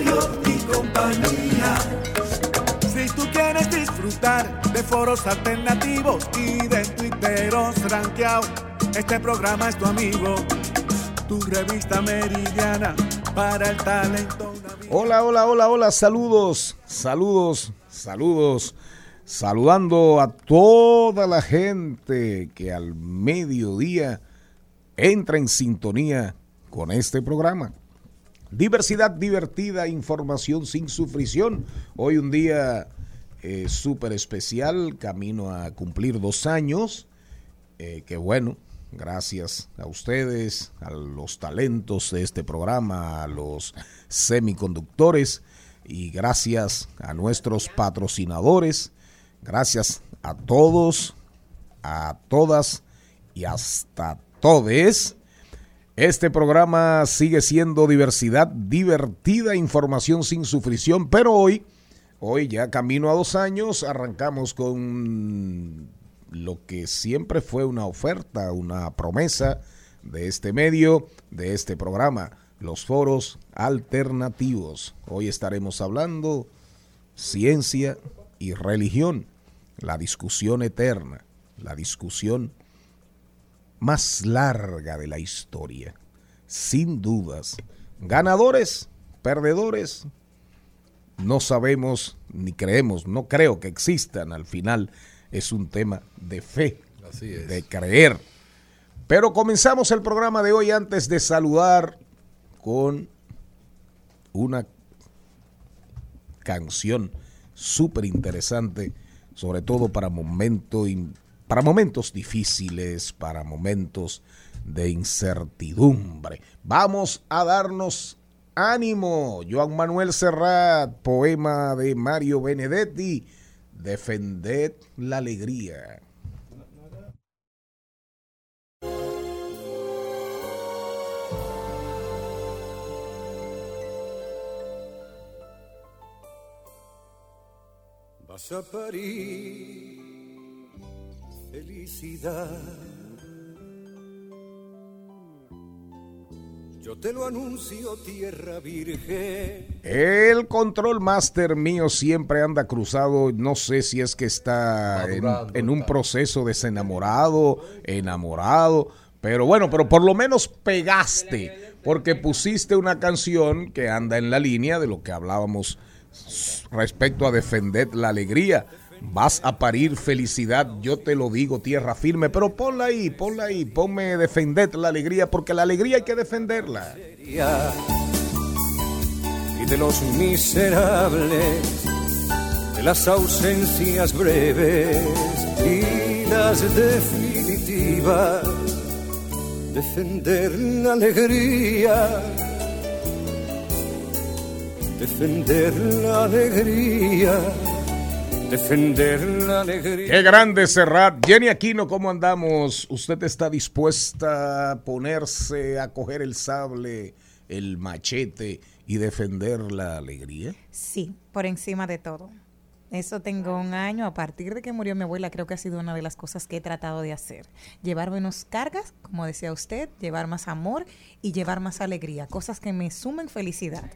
Mariotti y compañía. Si tú quieres disfrutar de foros alternativos y de tuiteros rankeados, este programa es tu amigo, tu revista meridiana para el talento. Hola, hola, hola, hola, saludos, saludos, saludos. Saludando a toda la gente que al mediodía entra en sintonía con este programa. Diversidad divertida, información sin sufrición. Hoy un día eh, súper especial, camino a cumplir dos años. Eh, que bueno, gracias a ustedes, a los talentos de este programa, a los semiconductores y gracias a nuestros patrocinadores. Gracias a todos, a todas y hasta todes. Este programa sigue siendo diversidad divertida, información sin sufrición, pero hoy, hoy ya camino a dos años, arrancamos con lo que siempre fue una oferta, una promesa de este medio, de este programa, los foros alternativos. Hoy estaremos hablando ciencia y religión, la discusión eterna, la discusión más larga de la historia, sin dudas. Ganadores, perdedores, no sabemos ni creemos, no creo que existan. Al final es un tema de fe, de creer. Pero comenzamos el programa de hoy antes de saludar con una canción súper interesante, sobre todo para, momento, para momentos difíciles, para momentos de incertidumbre. Vamos a darnos ánimo. Joan Manuel Serrat, poema de Mario Benedetti, Defended la alegría. Vas a parir felicidad. Yo te lo anuncio, tierra virgen. El control master mío siempre anda cruzado. No sé si es que está en, en, un proceso desenamorado, enamorado. Pero bueno, pero por lo menos pegaste. Porque pusiste una canción que anda en la línea de lo que hablábamos respecto a defender la alegría. Vas a parir felicidad, yo te lo digo, tierra firme, pero ponla ahí, ponla ahí, ponme defender la alegría, porque la alegría hay que defenderla. Y de los miserables, de las ausencias breves y las definitivas, defender la alegría defender la alegría, defender la alegría. Qué grande Serrat. Jenny Aquino, ¿cómo andamos? ¿Usted está dispuesta a ponerse a coger el sable, el machete y defender la alegría? Sí, por encima de todo. Eso tengo un año. A partir de que murió mi abuela, creo que ha sido una de las cosas que he tratado de hacer. Llevar menos cargas, como decía usted, llevar más amor y llevar más alegría. Cosas que me sumen felicidad.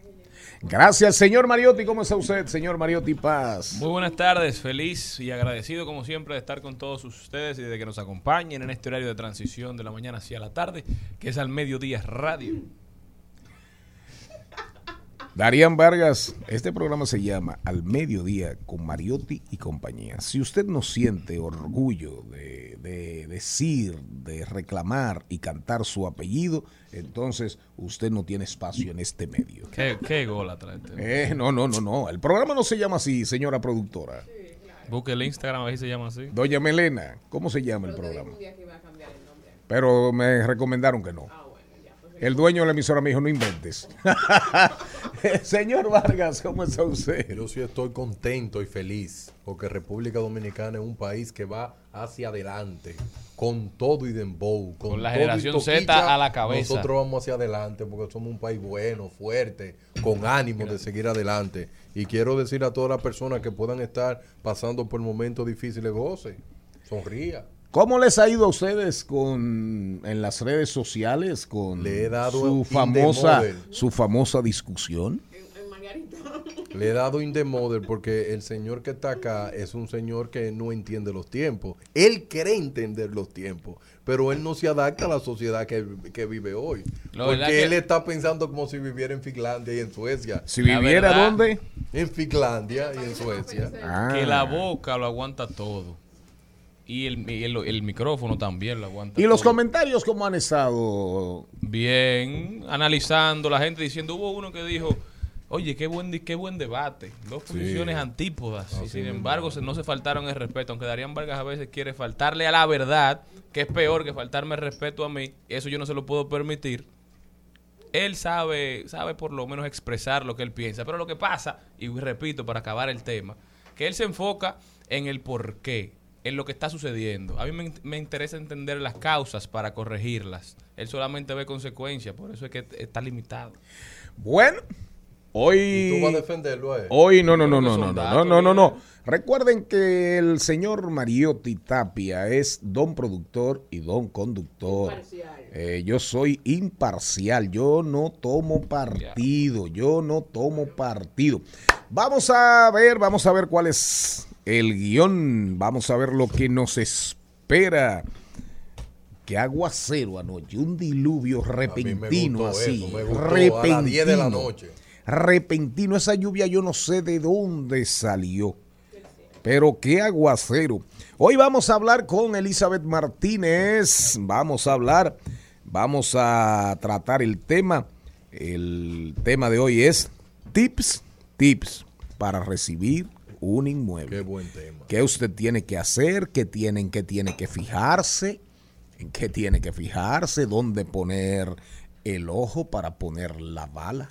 Gracias, señor Mariotti. ¿Cómo está usted, señor Mariotti Paz? Muy buenas tardes, feliz y agradecido como siempre de estar con todos ustedes y de que nos acompañen en este horario de transición de la mañana hacia la tarde, que es al mediodía radio. Darían Vargas, este programa se llama Al Mediodía con Mariotti y compañía. Si usted no siente orgullo de, de, decir, de reclamar y cantar su apellido, entonces usted no tiene espacio en este medio. ¿Qué, qué gol trae eh, No, no, no, no. El programa no se llama así, señora productora. Busque el Instagram, ahí se llama así. Doña Melena, ¿cómo se llama el programa? pero me recomendaron que no. El dueño de la emisora me dijo, no inventes. Señor Vargas, ¿cómo está usted? Yo sí estoy contento y feliz porque República Dominicana es un país que va hacia adelante con todo y dembow. Con la todo y generación Z a la cabeza. Nosotros vamos hacia adelante porque somos un país bueno, fuerte, con ánimo de seguir adelante. Y quiero decir a todas las personas que puedan estar pasando por momentos difíciles, goce, sonría. ¿Cómo les ha ido a ustedes con en las redes sociales con Le he dado su famosa su famosa discusión? Le he dado in the model porque el señor que está acá es un señor que no entiende los tiempos. Él cree entender los tiempos, pero él no se adapta a la sociedad que, que vive hoy. La porque que- él está pensando como si viviera en Finlandia y en Suecia. Si La viviera verdad- dónde? En Finlandia y en Suecia. Ah. Que la boca lo aguanta todo. Y el, el- el micrófono también lo aguanta Y los todo. comentarios cómo han estado Bien, analizando, la gente diciendo, hubo uno que dijo, oye, qué buen, qué buen debate, dos posiciones antípodas, y sin embargo no se faltaron el respeto, aunque Darían Vargas a veces quiere faltarle a la verdad, que es peor que faltarme el respeto a mí, eso yo no se lo puedo permitir. Él sabe, sabe por lo menos expresar lo que él piensa, pero lo que pasa, y repito para acabar el tema, que él se enfoca en el por qué, en lo que está sucediendo. A mí me, me interesa entender las causas para corregirlas. Él solamente ve consecuencias, por eso es que está limitado. Bueno, Y tú vas a hoy defenderlo a él. hoy no no no no no no no no no. Recuerden que el señor Mariotti Tapia es don productor y don conductor. Eh, yo soy imparcial, yo no tomo partido, yo no tomo partido. Vamos a ver, vamos a ver cuál es el guion, vamos a ver lo que nos espera. Que aguacero anoche, un diluvio repentino así. eso, repentino. a las 10 de la noche. Repentino, esa lluvia yo no sé de dónde salió. Pero qué aguacero. Hoy vamos a hablar con Elizabeth Martínez. Vamos a hablar, vamos a tratar el tema. El tema de hoy es tips, tips para recibir un inmueble. Qué buen tema. ¿Qué usted tiene que hacer? ¿Qué tienen que tiene que fijarse? ¿En qué tiene que fijarse? ¿Dónde poner el ojo para poner la bala?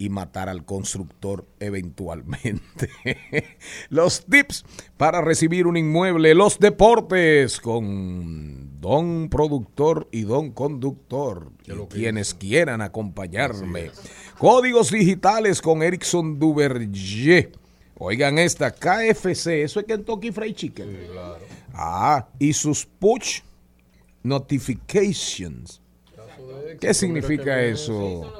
y matar al constructor eventualmente. los tips para recibir un inmueble, los deportes con don productor y don conductor. ¿Qué es lo Y quienes quieran acompañarme. Códigos digitales con Erickson Duverger. Oigan esta, KFC, eso es Kentucky Fried Chicken. Ah, y sus push notifications. ¿Qué significa eso?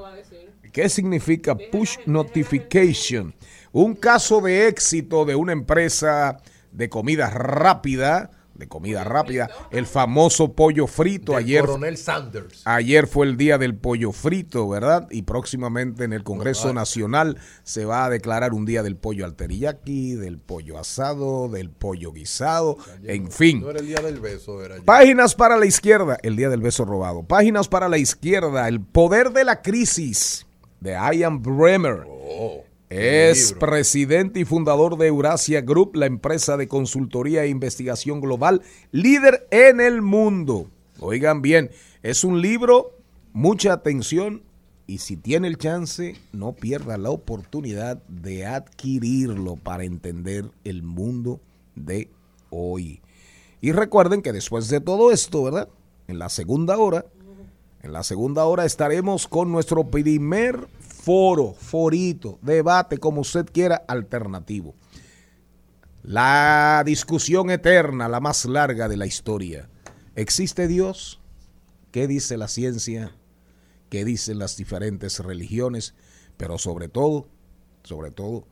¿Qué significa push notification? Un caso de éxito de una empresa de comida rápida, de comida rápida, el famoso pollo frito. Del Ayer, Coronel Sanders. ayer fue el día del pollo frito, ¿verdad? Y próximamente en el Congreso Nacional se va a declarar un día del pollo al teriyaki, del pollo asado, del pollo guisado, en fin. No era el día del beso, era. Páginas para la izquierda, el día del beso robado. Páginas para la izquierda, el poder de la crisis de Ian Bremer. Oh, Es presidente y fundador de Eurasia Group, la empresa de consultoría e investigación global líder en el mundo. Oigan bien, es un libro, mucha atención y si tiene el chance, no pierda la oportunidad de adquirirlo para entender el mundo de hoy. Y recuerden que después de todo esto, ¿verdad? En la segunda hora, en la segunda hora estaremos con nuestro primer foro, forito, debate, como usted quiera, alternativo. La discusión eterna, la más larga de la historia. ¿Existe Dios? ¿Qué dice la ciencia? ¿Qué dicen las diferentes religiones? Pero sobre todo, sobre todo,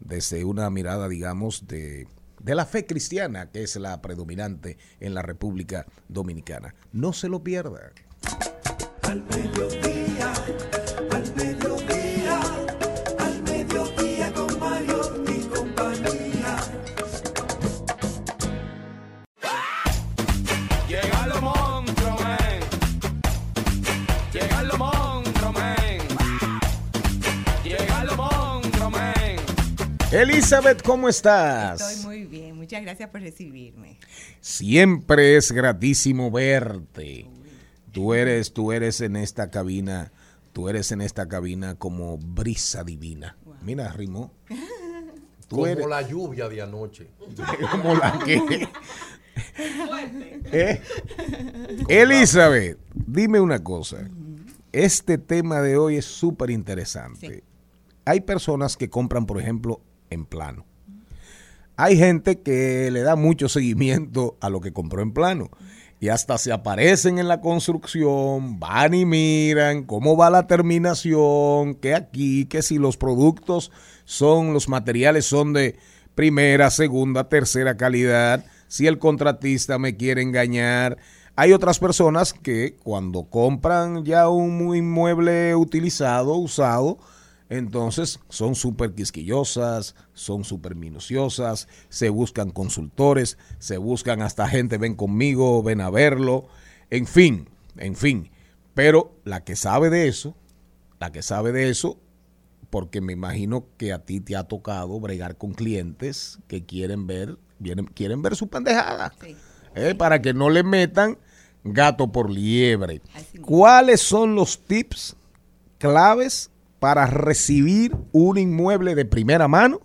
desde una mirada, digamos, de, de la fe cristiana, que es la predominante en la República Dominicana. No se lo pierda. Al al mediodía, al mediodía con Mario y compañía. Monstruos, men. Llegan los monstruos, men. Elizabeth, ¿cómo estás? Estoy muy bien, muchas gracias por recibirme. Siempre es gratísimo verte. Tú eres, tú eres en esta cabina, tú eres en esta cabina como brisa divina. Mira, rimó. Tú Como eres la lluvia de anoche. como la que. ¿Eh? Elizabeth, dime una cosa. Este tema de hoy es súper interesante. Sí. Hay personas que compran, por ejemplo, en plano. Hay gente que le da mucho seguimiento a lo que compró en plano. Y hasta se aparecen en la construcción, van y miran cómo va la terminación, que aquí, que si los productos son, los materiales son de primera, segunda, tercera calidad, si el contratista me quiere engañar. Hay otras personas que cuando compran ya un inmueble utilizado, usado, entonces son súper quisquillosas, son súper minuciosas, se buscan consultores, se buscan hasta gente, ven conmigo, ven a verlo, en fin, en fin. Pero la que sabe de eso, la que sabe de eso, porque me imagino que a ti te ha tocado bregar con clientes que quieren ver, vienen, quieren ver su pendejada, Sí. ¿eh? para que no le metan gato por liebre. ¿Cuáles son los tips claves para recibir un inmueble de primera mano,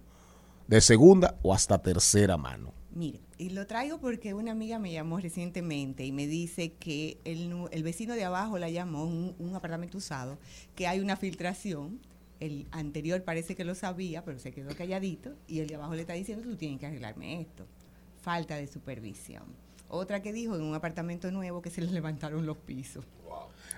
de segunda o hasta tercera mano? Mire, y lo traigo porque una amiga me llamó recientemente y me dice que el, vecino de abajo la llamó, un, un apartamento usado, que hay una filtración. El anterior parece que lo sabía, pero se quedó calladito. Y el de abajo le está diciendo, tú tienes que arreglarme esto. Falta de supervisión. Otra que dijo en un apartamento nuevo que se le levantaron los pisos.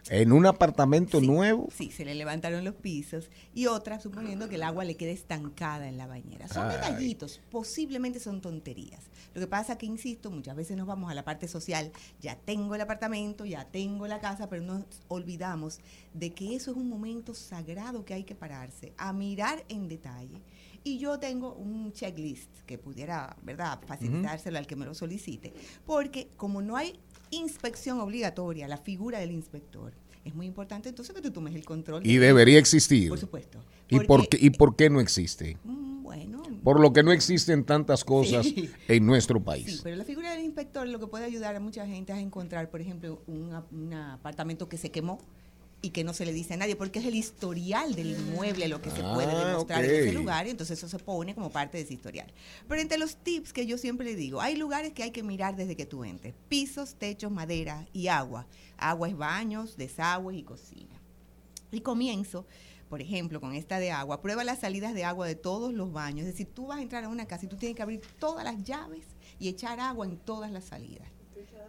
En un apartamento Sí, nuevo, Sí, se le levantaron los pisos. Y otra, suponiendo que el agua le quede estancada en la bañera. Son Ay. detallitos, posiblemente son tonterías. Lo que pasa que, insisto, muchas veces nos vamos a la parte social. Ya tengo el apartamento, ya tengo la casa, pero nos olvidamos de que eso es un momento sagrado que hay que pararse, a mirar en detalle. Y yo tengo un checklist que pudiera, ¿verdad?, facilitárselo al que me lo solicite. Porque como no hay inspección obligatoria, la figura del inspector, es muy importante entonces que tú tomes el control. y de- debería existir. Por supuesto. ¿Y por, qué, ¿Y por qué no existe? Mm, Bueno. Por lo que no existen tantas cosas Sí. en nuestro Sí, país. pero la figura del inspector lo que puede ayudar a mucha gente es encontrar, por ejemplo, un, un apartamento que se quemó y que no se le dice a nadie, porque es el historial del inmueble lo que se puede Ah, demostrar en ese lugar, y entonces eso se pone como parte de ese historial. Pero entre los tips que yo siempre le digo, hay lugares que hay que mirar desde que tú entres, pisos, techos, madera y agua. Agua es baños, desagües y cocina. Y comienzo, por ejemplo, con esta de agua, prueba las salidas de agua de todos los baños. Es decir, tú vas a entrar a una casa y tú tienes que abrir todas las llaves y echar agua en todas las salidas.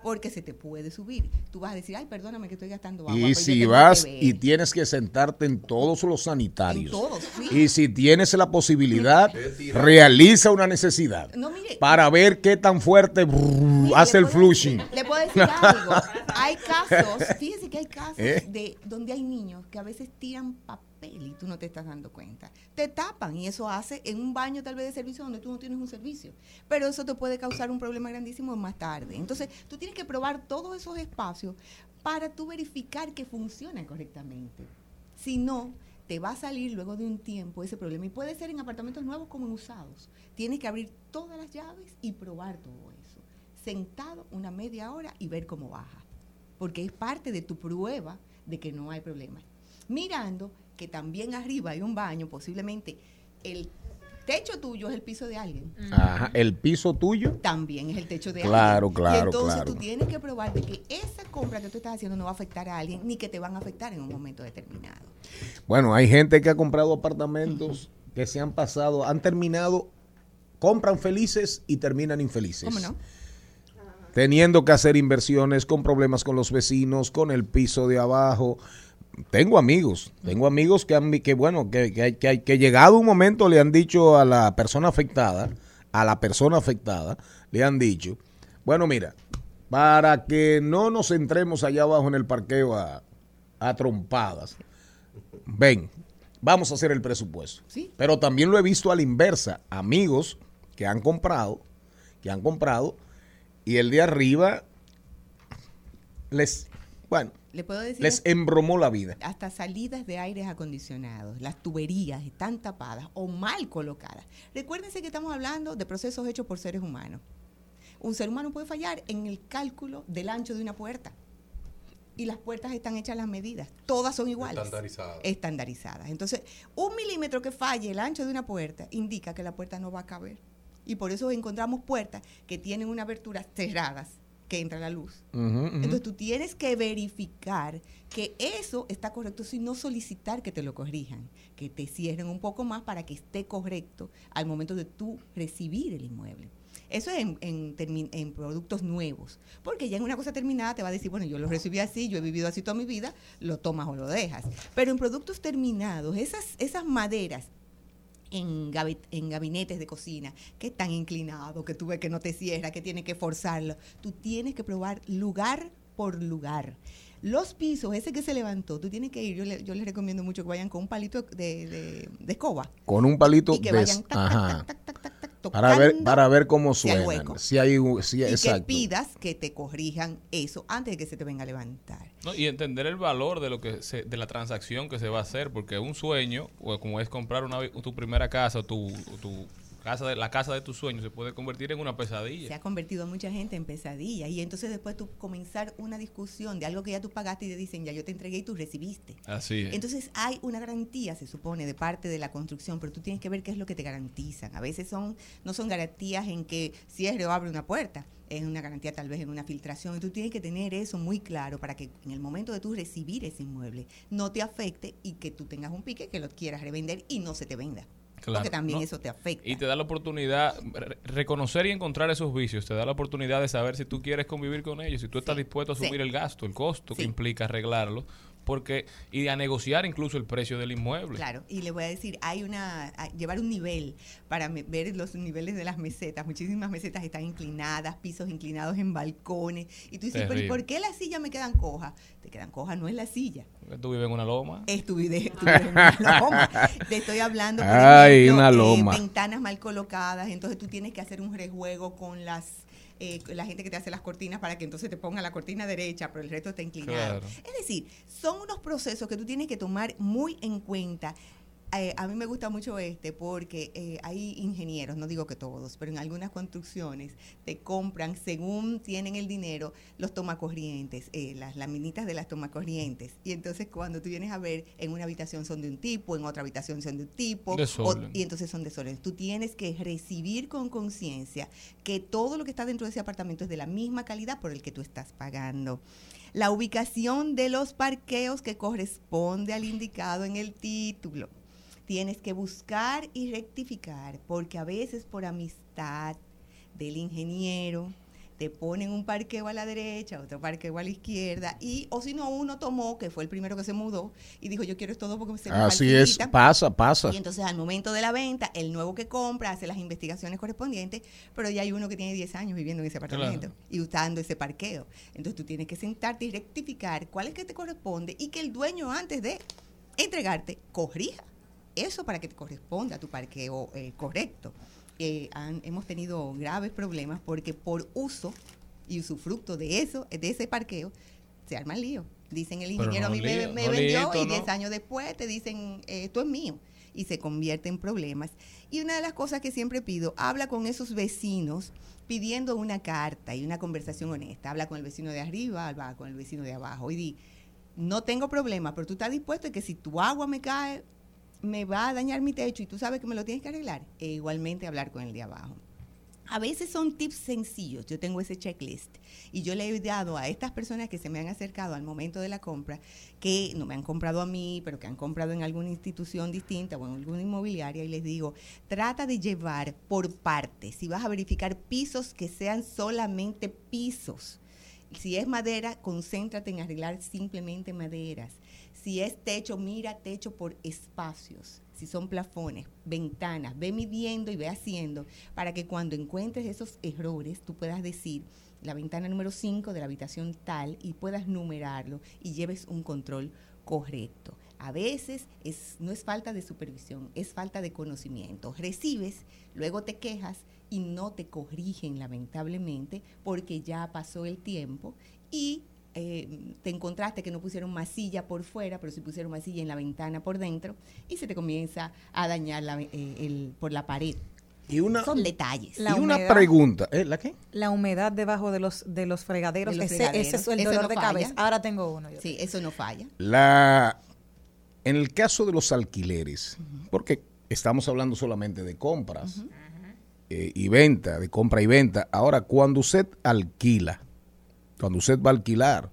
Porque se te puede subir. Tú vas a decir, ay, perdóname que estoy gastando agua. Y si vas que ver". y tienes que sentarte en todos los En sanitarios. todos, sí. Y si tienes la posibilidad, realiza una necesidad No, mire. para ver qué tan fuerte brrr, Mire, hace el flushing. Le puedo decir algo. Hay casos, fíjese que hay casos ¿Eh? de donde hay niños que a veces tiran papel y tú no te estás dando cuenta. Te tapan y eso hace en un baño tal vez de servicio donde tú no tienes un servicio. Pero eso te puede causar un problema grandísimo más tarde. Entonces, tú tienes que probar todos esos espacios para tú verificar que funcionan correctamente. Si no, te va a salir luego de un tiempo ese problema. Y puede ser en apartamentos nuevos como en usados. Tienes que abrir todas las llaves y probar todo eso. Sentado una media hora y ver cómo baja. Porque es parte de tu prueba de que no hay problema. Mirando que también arriba hay un baño, posiblemente el techo tuyo es el piso de alguien. Ajá, el piso tuyo. También es el techo de Claro, alguien. claro, Y entonces claro. tú tienes que probar de que esa compra que tú estás haciendo no va a afectar a alguien ni que te van a afectar en un momento determinado. Bueno, hay gente que ha comprado apartamentos que se han pasado, han terminado, compran felices y terminan infelices. ¿Cómo no? Teniendo que hacer inversiones con problemas con los vecinos, con el piso de abajo. Tengo amigos, tengo amigos que han, que bueno, que, que, hay- que, hay- que llegado un momento le han dicho a la persona afectada, a la persona afectada, le han dicho, bueno, mira, para que no nos entremos allá abajo en el parqueo a, a trompadas, ven, vamos a hacer el presupuesto. Sí. Pero también lo he visto a la inversa, amigos que han comprado, que han comprado, y el de arriba les, bueno, Le puedo decir les embromó la vida. hasta salidas de aires acondicionados, las tuberías están tapadas o mal colocadas. Recuérdense que estamos hablando de procesos hechos por seres humanos. Un ser humano puede fallar en el cálculo del ancho de una puerta. y las puertas están hechas a las medidas. Todas son iguales. Estandarizadas. Estandarizadas. Entonces, un milímetro que falle el ancho de una puerta indica que la puerta no va a caber. Y por eso encontramos puertas que tienen una abertura cerradas que entra la luz. Entonces tú tienes que verificar que eso está correcto, sin no solicitar que te lo corrijan, que te cierren un poco más para que esté correcto al momento de tú recibir el inmueble. Eso es en, en en productos nuevos, porque ya en una cosa terminada te va a decir, bueno, yo lo recibí así, yo he vivido así toda mi vida, lo tomas o lo dejas. Pero en productos terminados, esas, esas maderas en, gabi- en gabinetes de cocina que están inclinados, que tú ves que no te cierra, que tienes que forzarlo. Tú tienes que probar lugar por lugar. Los pisos, ese que se levantó, tú tienes que ir, yo, le- yo les recomiendo mucho que vayan con un palito de, de- de escoba Con un palito y que de- vayan tac, tac, ajá. tac, tac, tac, para ver para ver cómo si hay suena. Si hay si- y que pidas que te corrijan eso antes de que se te venga a levantar. No, y entender el valor de lo que se- de la transacción que se va a hacer, porque un sueño, o como es comprar una, tu primera casa tu, o tu casa de, la casa de tus sueños, se puede convertir en una se pesadilla. ha convertido a mucha gente en pesadilla y entonces después tú comenzar una discusión de algo que ya tú pagaste y te dicen ya yo te entregué y tú recibiste. Así es. Entonces hay una garantía, se supone, de parte de la construcción, pero tú tienes que ver qué es lo que te garantizan. A veces son no son garantías en que cierre o abre una puerta, es una garantía tal vez en una filtración y tú tienes que tener eso muy claro para que en el momento de tú recibir ese inmueble no te afecte y que tú tengas un pique que lo quieras revender y no se te venda. Claro, Porque también ¿no? eso te afecta. Y te da la oportunidad, re- reconocer y encontrar esos vicios, te da la oportunidad de saber si tú quieres convivir con ellos, si tú estás dispuesto a asumir sí. el gasto, el costo que implica arreglarlo, porque y a negociar incluso el precio del inmueble. Claro, y le voy a decir, hay una, a- llevar un nivel para ver los niveles de las mesetas. Muchísimas mesetas están inclinadas, pisos inclinados en balcones. Y tú dices, pero ¿y Terrible. por qué las sillas me quedan cojas? Te quedan cojas, no es la silla. Tú vives en una loma. Es tu video, tu video en una loma. Te estoy hablando, por Ay, ejemplo, una eh, ventanas mal colocadas. Entonces tú tienes que hacer un rejuego con las eh, la gente que te hace las cortinas para que entonces te ponga la cortina derecha, pero el resto está inclinado. Claro. Es decir, son unos procesos que tú tienes que tomar muy en cuenta. Eh, a mí me gusta mucho este porque eh, hay ingenieros, no digo que todos, pero en algunas construcciones te compran, según tienen el dinero, los tomacorrientes, eh, las laminitas de las tomacorrientes. Y entonces cuando tú vienes a ver, en una habitación son de un tipo, en otra habitación son de un tipo, o- y entonces son desórdenes. Tú tienes que recibir con conciencia que todo lo que está dentro de ese apartamento es de la misma calidad por el que tú estás pagando. La ubicación de los parqueos que corresponde al indicado en el título. Tienes que buscar y rectificar, porque a veces por amistad del ingeniero te ponen un parqueo a la derecha, otro parqueo a la izquierda, y o si no, uno tomó, que fue el primero que se mudó, y dijo, yo quiero todo porque se me Así es, facilita". pasa, pasa. Y entonces al momento de la venta, el nuevo que compra hace las investigaciones correspondientes, pero ya hay uno que tiene 10 años viviendo en ese apartamento Claro. y usando ese parqueo. Entonces tú tienes que sentarte y rectificar cuál es que te corresponde y que el dueño antes de entregarte corrija eso para que te corresponda a tu parqueo eh, correcto. Eh, han- hemos tenido graves problemas porque por uso y usufructo de eso, de ese parqueo, se arma el lío. Dicen el ingeniero no a mí me, lío, me no vendió y ¿no? 10 años después te dicen, eh, esto es mío. Y se convierte en problemas. Y una de las cosas que siempre pido, habla con esos vecinos pidiendo una carta y una conversación honesta. Habla con el vecino de arriba, habla con el vecino de abajo y di, no tengo problema, pero tú estás dispuesto a que si tu agua me cae, me va a dañar mi techo y tú sabes que me lo tienes que arreglar. E igualmente hablar con el de abajo. A veces son tips sencillos, yo tengo ese checklist y yo le he dado a estas personas que se me han acercado al momento de la compra, que no me han comprado a mí, pero que han comprado en alguna institución distinta o en alguna inmobiliaria y les digo, trata de llevar por partes, si vas a verificar pisos que sean solamente pisos. Si es madera, concéntrate en arreglar simplemente maderas. Si es techo, mira techo por espacios. Si son plafones, ventanas, ve midiendo y ve haciendo para que cuando encuentres esos errores tú puedas decir la ventana número 5 de la habitación tal y puedas numerarlo y lleves un control correcto. A veces es, no es falta de supervisión, es falta de conocimiento. Recibes, luego te quejas y no te corrigen lamentablemente porque ya pasó el tiempo y eh, te encontraste que no pusieron masilla por fuera, pero sí pusieron masilla en la ventana por dentro y se te comienza a dañar la eh, el- por la pared. Y una, Son detalles. La y una pregunta. ¿eh? ¿La qué? La humedad debajo de los de los fregaderos, De los ese, fregaderos. ese es el Eso dolor no de falla. cabeza. Ahora tengo uno. yo. Sí, eso no falla. La, en el caso de los alquileres, porque estamos hablando solamente de compras eh, y venta, de compra y venta. Ahora, cuando usted alquila, cuando usted va a alquilar,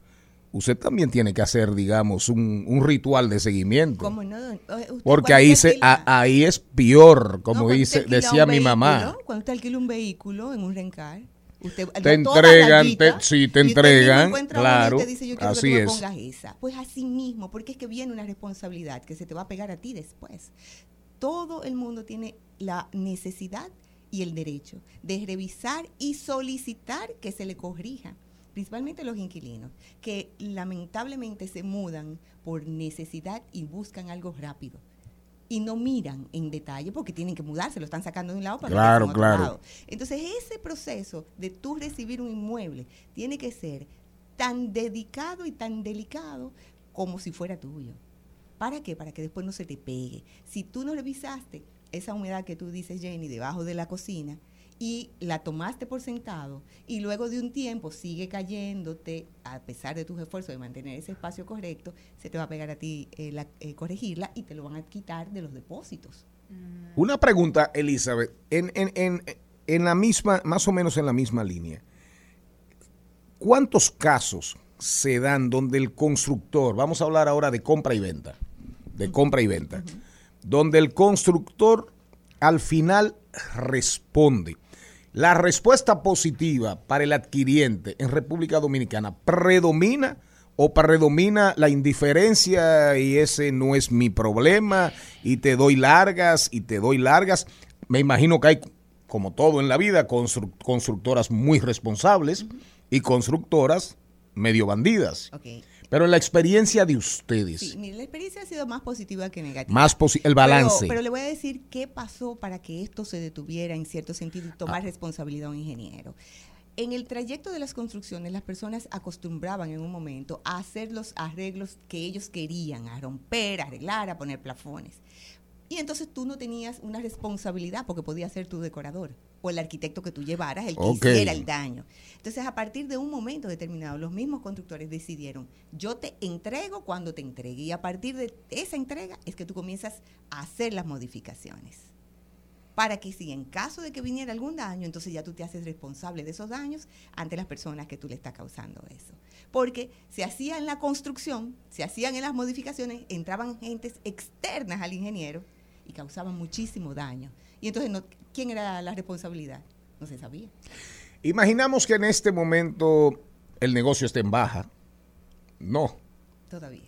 usted también tiene que hacer, digamos, un, un ritual de seguimiento. ¿Cómo no? Usted Porque ahí, se, a- ahí es peor, como dice, decía mi mamá. Cuando usted alquila un vehículo en un rencar, usted Te entregan, te- sí, te entregan, y claro, usted dice, yo quiero así que tú me es. esa. Pues así mismo, porque es que viene una responsabilidad que se te va a pegar a ti después. Todo el mundo tiene la necesidad y el derecho de revisar y solicitar que se le corrija principalmente los inquilinos, que lamentablemente se mudan por necesidad y buscan algo rápido. Y no miran en detalle porque tienen que mudarse, lo están sacando de un lado para Claro, otro claro. lado. Entonces, ese proceso de tú recibir un inmueble tiene que ser tan dedicado y tan delicado como si fuera tuyo. ¿Para qué? Para que después no se te pegue. Si tú no revisaste esa humedad que tú dices, Jenny, debajo de la cocina, y la tomaste por sentado, y luego de un tiempo sigue cayéndote, a pesar de tus esfuerzos de mantener ese espacio correcto, se te va a pegar a ti eh, la- eh, corregirla y te lo van a quitar de los depósitos. Una pregunta, Elizabeth, en, en, en, en la misma, más o menos en la misma línea. ¿Cuántos casos se dan donde el constructor, vamos a hablar ahora de compra y venta, de compra y venta, donde el constructor al final responde? La respuesta positiva para el adquiriente en República Dominicana predomina o predomina la indiferencia y ese no es mi problema y te doy largas y te doy largas. Me imagino que hay, como todo en la vida, constru- constructoras muy responsables y constructoras medio bandidas. Pero en la experiencia de ustedes, Sí, mire, la experiencia ha sido más positiva que negativa. más posi- el balance. Pero, pero le voy a decir qué pasó para que esto se detuviera en cierto sentido y tomar responsabilidad a un ingeniero. En el trayecto de las construcciones, las personas acostumbraban en un momento a hacer los arreglos que ellos querían, a romper, a arreglar, a poner plafones. Y entonces tú no tenías una responsabilidad porque podía ser tu decorador o el arquitecto que tú llevaras, el que Ok. hiciera el daño. Entonces, a partir de un momento determinado, los mismos constructores decidieron, yo te entrego cuando te entregue. Y a partir de esa entrega es que tú comienzas a hacer las modificaciones. Para que si en caso de que viniera algún daño, entonces ya tú te haces responsable de esos daños ante las personas que tú le estás causando eso. Porque se hacía en la construcción, se hacían en las modificaciones, entraban gentes externas al ingeniero y causaban muchísimo daño. Y entonces, no, ¿quién era la responsabilidad? No se sabía. Imaginamos que en este momento el negocio está en baja. No, Todavía.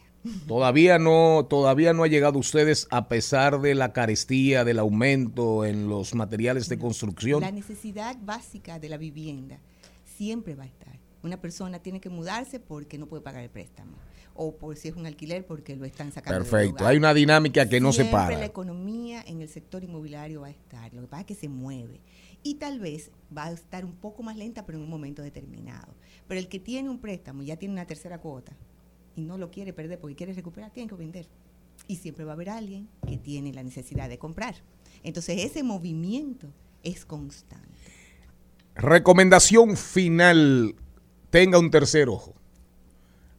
Todavía no, todavía no ha llegado a ustedes a pesar de la carestía, del aumento en los materiales de construcción. La necesidad básica de la vivienda siempre va a estar. Una persona tiene que mudarse porque no puede pagar el préstamo. O por si es un alquiler porque lo están sacando. Perfecto. Hay una dinámica que no se Siempre para. la economía en el sector inmobiliario va a estar. Lo que pasa es que se mueve. Y tal vez va a estar un poco más lenta, pero en un momento determinado. Pero el que tiene un préstamo y ya tiene una tercera cuota y no lo quiere perder porque quiere recuperar, tiene que vender. Y siempre va a haber alguien que tiene la necesidad de comprar. Entonces ese movimiento es constante. Recomendación final, tenga un tercer ojo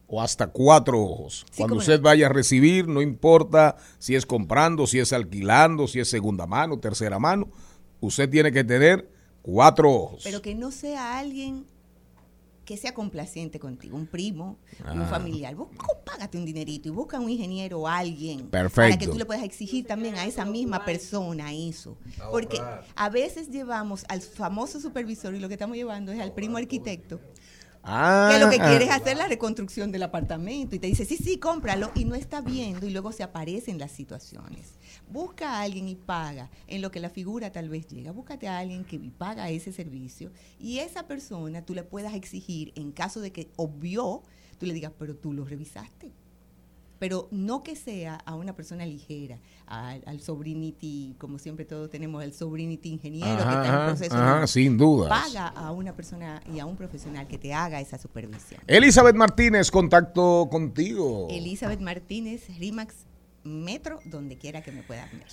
o hasta cuatro ojos. Sí, Cuando usted vaya a recibir, no importa si es comprando, si es alquilando, si es segunda mano, tercera mano, usted tiene que tener cuatro ojos. Pero que no sea alguien que sea complaciente contigo, un primo, un Ah. familiar. Vos págate un dinerito y busca un ingeniero o alguien para Perfecto. que tú le puedas exigir también a esa misma persona eso. Porque a veces llevamos al famoso supervisor y lo que estamos llevando es al primo arquitecto Ah, que lo que quiere es hacer la reconstrucción del apartamento y te dice, sí, sí, cómpralo y no está viendo y luego se aparecen las situaciones. Busca a alguien y paga en lo que la figura tal vez llega. Búscate a alguien que paga ese servicio y esa persona tú le puedas exigir en caso de que obvió, tú le digas, pero tú lo revisaste. Pero no que sea a una persona ligera, al, al sobrinity, como siempre todos tenemos el sobrinity ingeniero que está en proceso. ajá, no. sin duda. Paga a una persona y a un profesional que te haga esa supervisión. Elizabeth Martínez, contacto contigo. Elizabeth Martínez, RIMAX Metro, donde quiera que me puedas ver.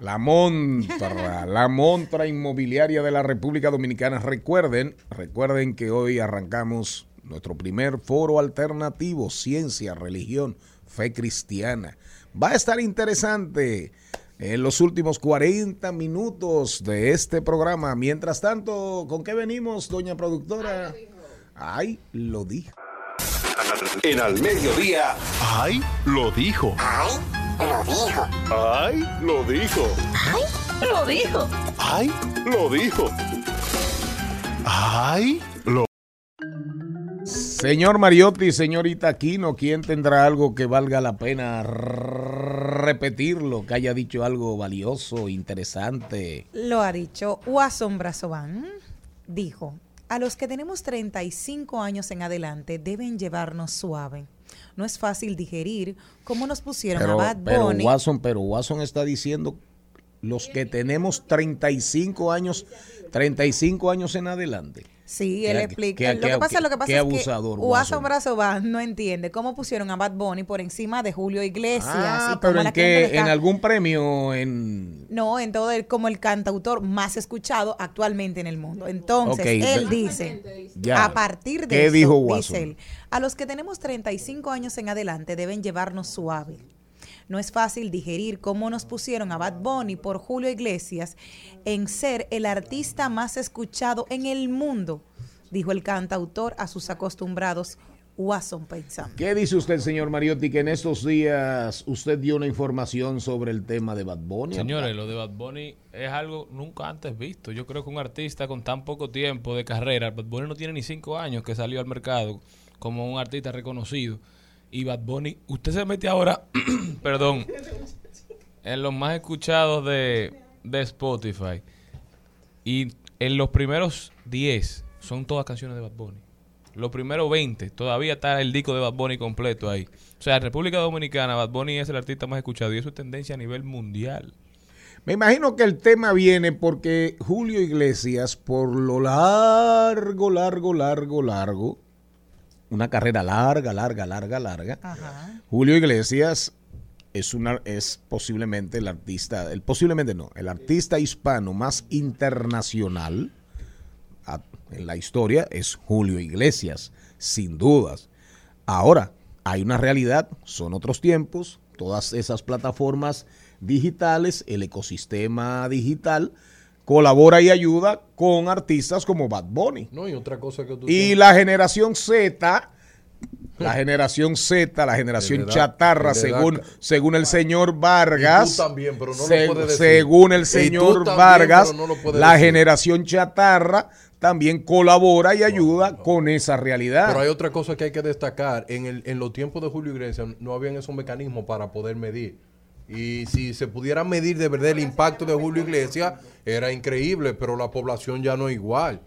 La montra, la montra inmobiliaria de la República Dominicana. Recuerden, recuerden que hoy arrancamos nuestro primer foro alternativo, ciencia, religión, fe cristiana. Va a estar interesante en los últimos 40 minutos de este programa. Mientras tanto, ¿con qué venimos, doña productora? Ay, lo dijo. En al mediodía. ¡Ay! Lo dijo. ¡Ay! Lo dijo. ¡Ay! Lo dijo. ¡Ay! Lo dijo. ¡Ay! Lo dijo. ¡Ay! Lo Señor Mariotti, señorita Aquino, ¿quién tendrá algo que valga la pena repetirlo? Que haya dicho algo valioso, interesante. Lo ha dicho Wasson Brazovan. Dijo, a los que tenemos 35 años en adelante deben llevarnos suave. No es fácil digerir cómo nos pusieron Pero, a Bad pero Bunny. Watson, pero Watson está diciendo los que tenemos 35 años, 35 años en adelante. Sí, él explica. qué- lo qué- que pasa, lo que pasa qué es abusador, que Brazovan no entiende cómo pusieron a Bad Bunny por encima de Julio Iglesias. Ah, y pero en que algún premio en No, en todo el, como el cantautor más escuchado actualmente en el mundo. Entonces, él dice, Ya. a partir de ¿Qué eso, dijo dice él, a los que tenemos 35 años en adelante deben llevarnos suave. No es fácil digerir cómo nos pusieron a Bad Bunny por Julio Iglesias en ser el artista más escuchado en el mundo, dijo el cantautor a sus acostumbrados Watson pensando. ¿Qué dice usted, señor Mariotti, que en estos días usted dio una información sobre el tema de Bad Bunny? Señores, lo de Bad Bunny es algo nunca antes visto. Yo creo que un artista con tan poco tiempo de carrera, Bad Bunny no tiene ni cinco años que salió al mercado como un artista reconocido. Y Bad Bunny, usted se mete ahora, perdón, en los más escuchados de, de Spotify. Y en los primeros 10 son todas canciones de Bad Bunny. Los primeros 20 todavía está el disco de Bad Bunny completo ahí. O sea, en República Dominicana, Bad Bunny es el artista más escuchado y eso es tendencia a nivel mundial. Me imagino que el tema viene porque Julio Iglesias, por lo largo, largo, largo, largo, una carrera larga, larga, larga, larga, Ajá. Julio Iglesias es una es posiblemente el artista, el posiblemente no, el artista hispano más internacional a- en la historia es Julio Iglesias, sin dudas. Ahora, hay una realidad, son otros tiempos, todas esas plataformas digitales, el ecosistema digital colabora y ayuda con artistas como Bad Bunny. No, y otra cosa que tú Y tienes- la generación Z, la generación Z, la generación chatarra, según, según el señor Vargas. Y tú también, pero no lo se- puedes decir. Según el señor también, Vargas, no la decir. generación chatarra también colabora y ayuda con esa realidad. Pero hay otra cosa que hay que destacar. En, el, en los tiempos de Julio Iglesias no habían esos mecanismos para poder medir. Y si se pudiera medir de verdad el impacto de Julio Iglesias, era increíble, pero la población ya no es igual.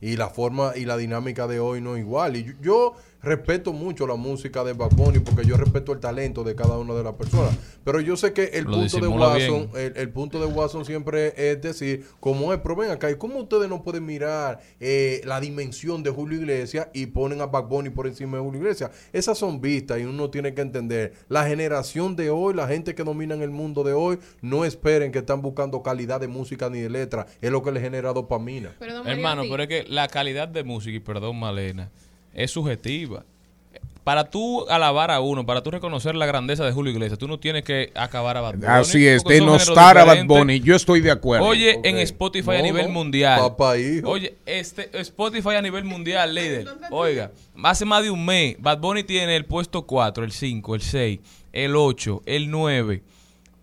Y la forma y la dinámica de hoy no es igual. Y yo, yo respeto mucho la música de Bad Bunny porque yo respeto el talento de cada una de las personas. Pero yo sé que el Lo punto de Watson, el, el punto de Watson siempre es decir, cómo es, pero ven acá, ¿y cómo ustedes no pueden mirar eh, la dimensión de Julio Iglesias y ponen a Bad Bunny por encima de Julio Iglesias? Esas son vistas y uno tiene que entender, la generación de hoy, la gente que domina en el mundo de hoy, no esperen que están buscando calidad de música ni de letra, es lo que les genera dopamina. Perdón, Hermano, pero es que la calidad de música, y perdón Malena, es subjetiva. Para tú alabar a uno, para tú reconocer la grandeza de Julio Iglesias, tú no tienes que acabar a Bad Bunny. Así es, denostar a Bad. Bunny. Yo estoy de acuerdo. Oye, en Spotify a nivel no. mundial. Papá, hijo. Oye, este Spotify a nivel mundial, líder. Oiga, hace más de un mes, Bad Bunny tiene el puesto 4, el 5, el 6, el 8, el 9,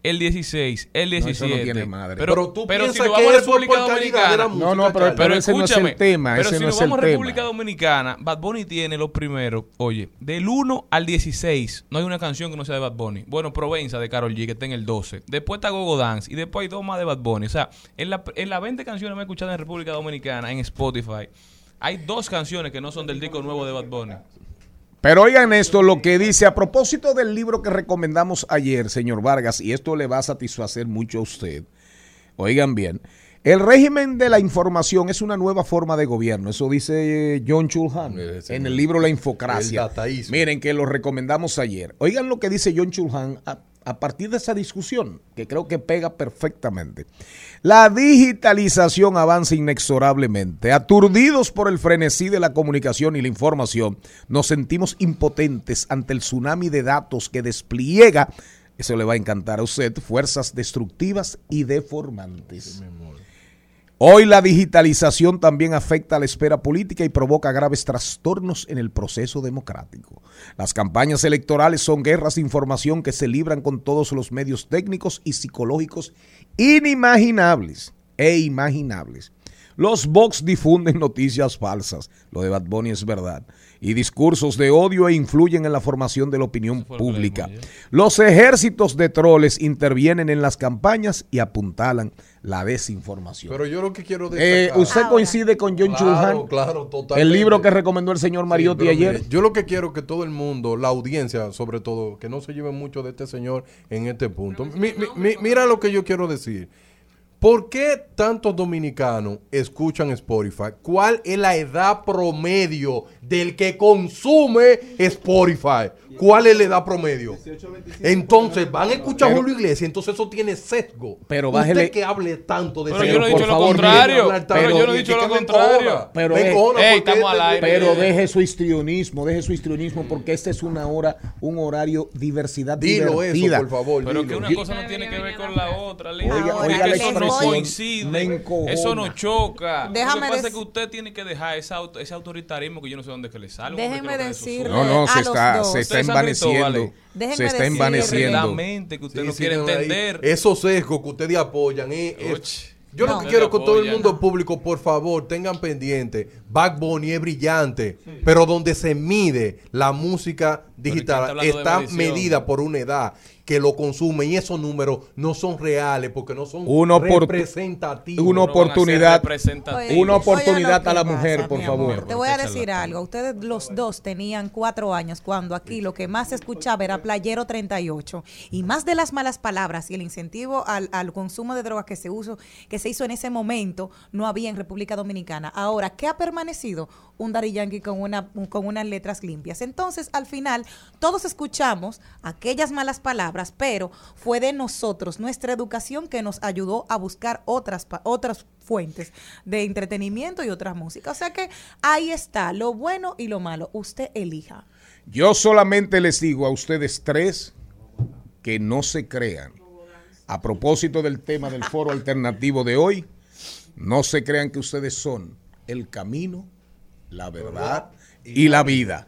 el 16, el No, eso 17. no tiene madre. Pero, Pero tú pero si piensas nos que vamos a República la Dominicana. No, no, pero- pero ese no es el tema, Pero ese si no nos es el vamos a tema. República Dominicana, Bad Bunny tiene los primeros. Oye, del 1 al 16, no hay una canción que no sea de Bad Bunny. Bueno, Provenza de Carol G, que está en el 12. Después está Gogo Dance y después hay dos más de Bad Bunny. O sea, en, la, en las 20 canciones más escuchadas en República Dominicana, en Spotify, hay dos canciones que no son del disco nuevo de Bad Bunny. Pero oigan esto, lo que dice a propósito del libro que recomendamos ayer, señor Vargas, y esto le va a satisfacer mucho a usted. Oigan bien, el régimen de la información es una nueva forma de gobierno, eso dice John Chulhan en el el- libro La el Infocracia. dataísmo. Miren que lo recomendamos ayer. Oigan lo que dice John Chulhan a- partir de esa discusión, que creo que pega perfectamente. La digitalización avanza inexorablemente. Aturdidos por el frenesí de la comunicación y la información, nos sentimos impotentes ante el tsunami de datos que despliega, eso le va a encantar a usted, fuerzas destructivas y deformantes. Hoy la digitalización también afecta a la esfera política y provoca graves trastornos en el proceso democrático. Las campañas electorales son guerras de información que se libran con todos los medios técnicos y psicológicos inimaginables e imaginables. Los box difunden noticias falsas, lo de Bad Bunny es verdad, y discursos de odio e influyen en la formación de la opinión pública. Los ejércitos de troles intervienen en las campañas y apuntalan la desinformación. Pero yo lo que quiero Eh, destacar... ¿Usted Ahora. coincide con John Claro, Chulhan? claro, totalmente. El libro que recomendó el señor Mariotti Sí, ayer. mire, yo lo que quiero que todo el mundo, la audiencia sobre todo, que no se lleve mucho de este señor en este punto. Mi- mi- mi- mira lo que yo quiero decir. ¿Por qué tantos dominicanos escuchan Spotify? ¿Cuál es la edad promedio del que consume Spotify? ¿Cuál es la edad promedio? Entonces, van a escuchar a Pero- Julio Iglesias, entonces eso tiene sesgo. Pero Usted bájele- que hable tanto de Pero yo no he por dicho lo favor, contrario. Pero yo no he dicho lo contrario. Pero es- encojona Ey, porque estamos al aire. Pero deje su histrionismo, deje su histrionismo, porque este es una hora, un horario diversidad Dilo eso, por favor. Pero dilo. que una cosa no tiene que ver con la otra, Lina. Oiga, oiga la eso no coincide. Eso no choca. Déjame Lo que pasa es que usted tiene que dejar ese, auto- ese autoritarismo que yo no sé dónde que le decirle- sube. No, no, se está, se está envaneciendo. Se está envaneciendo. La mente que usted Sí, no sí, quiere no, ahí. entender. Esos sesgos que ustedes apoyan. eh, es- Och. yo lo No. que quiero es que todo el mundo público, por favor, tengan pendiente. Back Bunny es brillante, pero donde se mide la música digital está medida por una edad que lo consume y esos números no son reales porque no son Una representativos. una oportunidad- representativos. Oye, Una oportunidad a la mujer, pasa, por favor. amor. Te voy a decir algo. Ustedes los dos tenían cuatro años cuando aquí lo que más se escuchaba era Playero 38. Y más de las malas palabras y el incentivo al, al consumo de drogas que se, uso, que se hizo en ese momento no había en República Dominicana. Ahora, ¿qué ha permanecido? Un Daddy Yankee con, una, con unas letras limpias. Entonces, al final, todos escuchamos aquellas malas palabras, pero fue de nosotros, nuestra educación, que nos ayudó a buscar otras, otras fuentes de entretenimiento y otras músicas. O sea que ahí está, lo bueno y lo malo. Usted elija. Yo solamente les digo a ustedes tres que no se crean. A propósito del tema del foro alternativo de hoy, no se crean que ustedes son el camino, la verdad y la vida.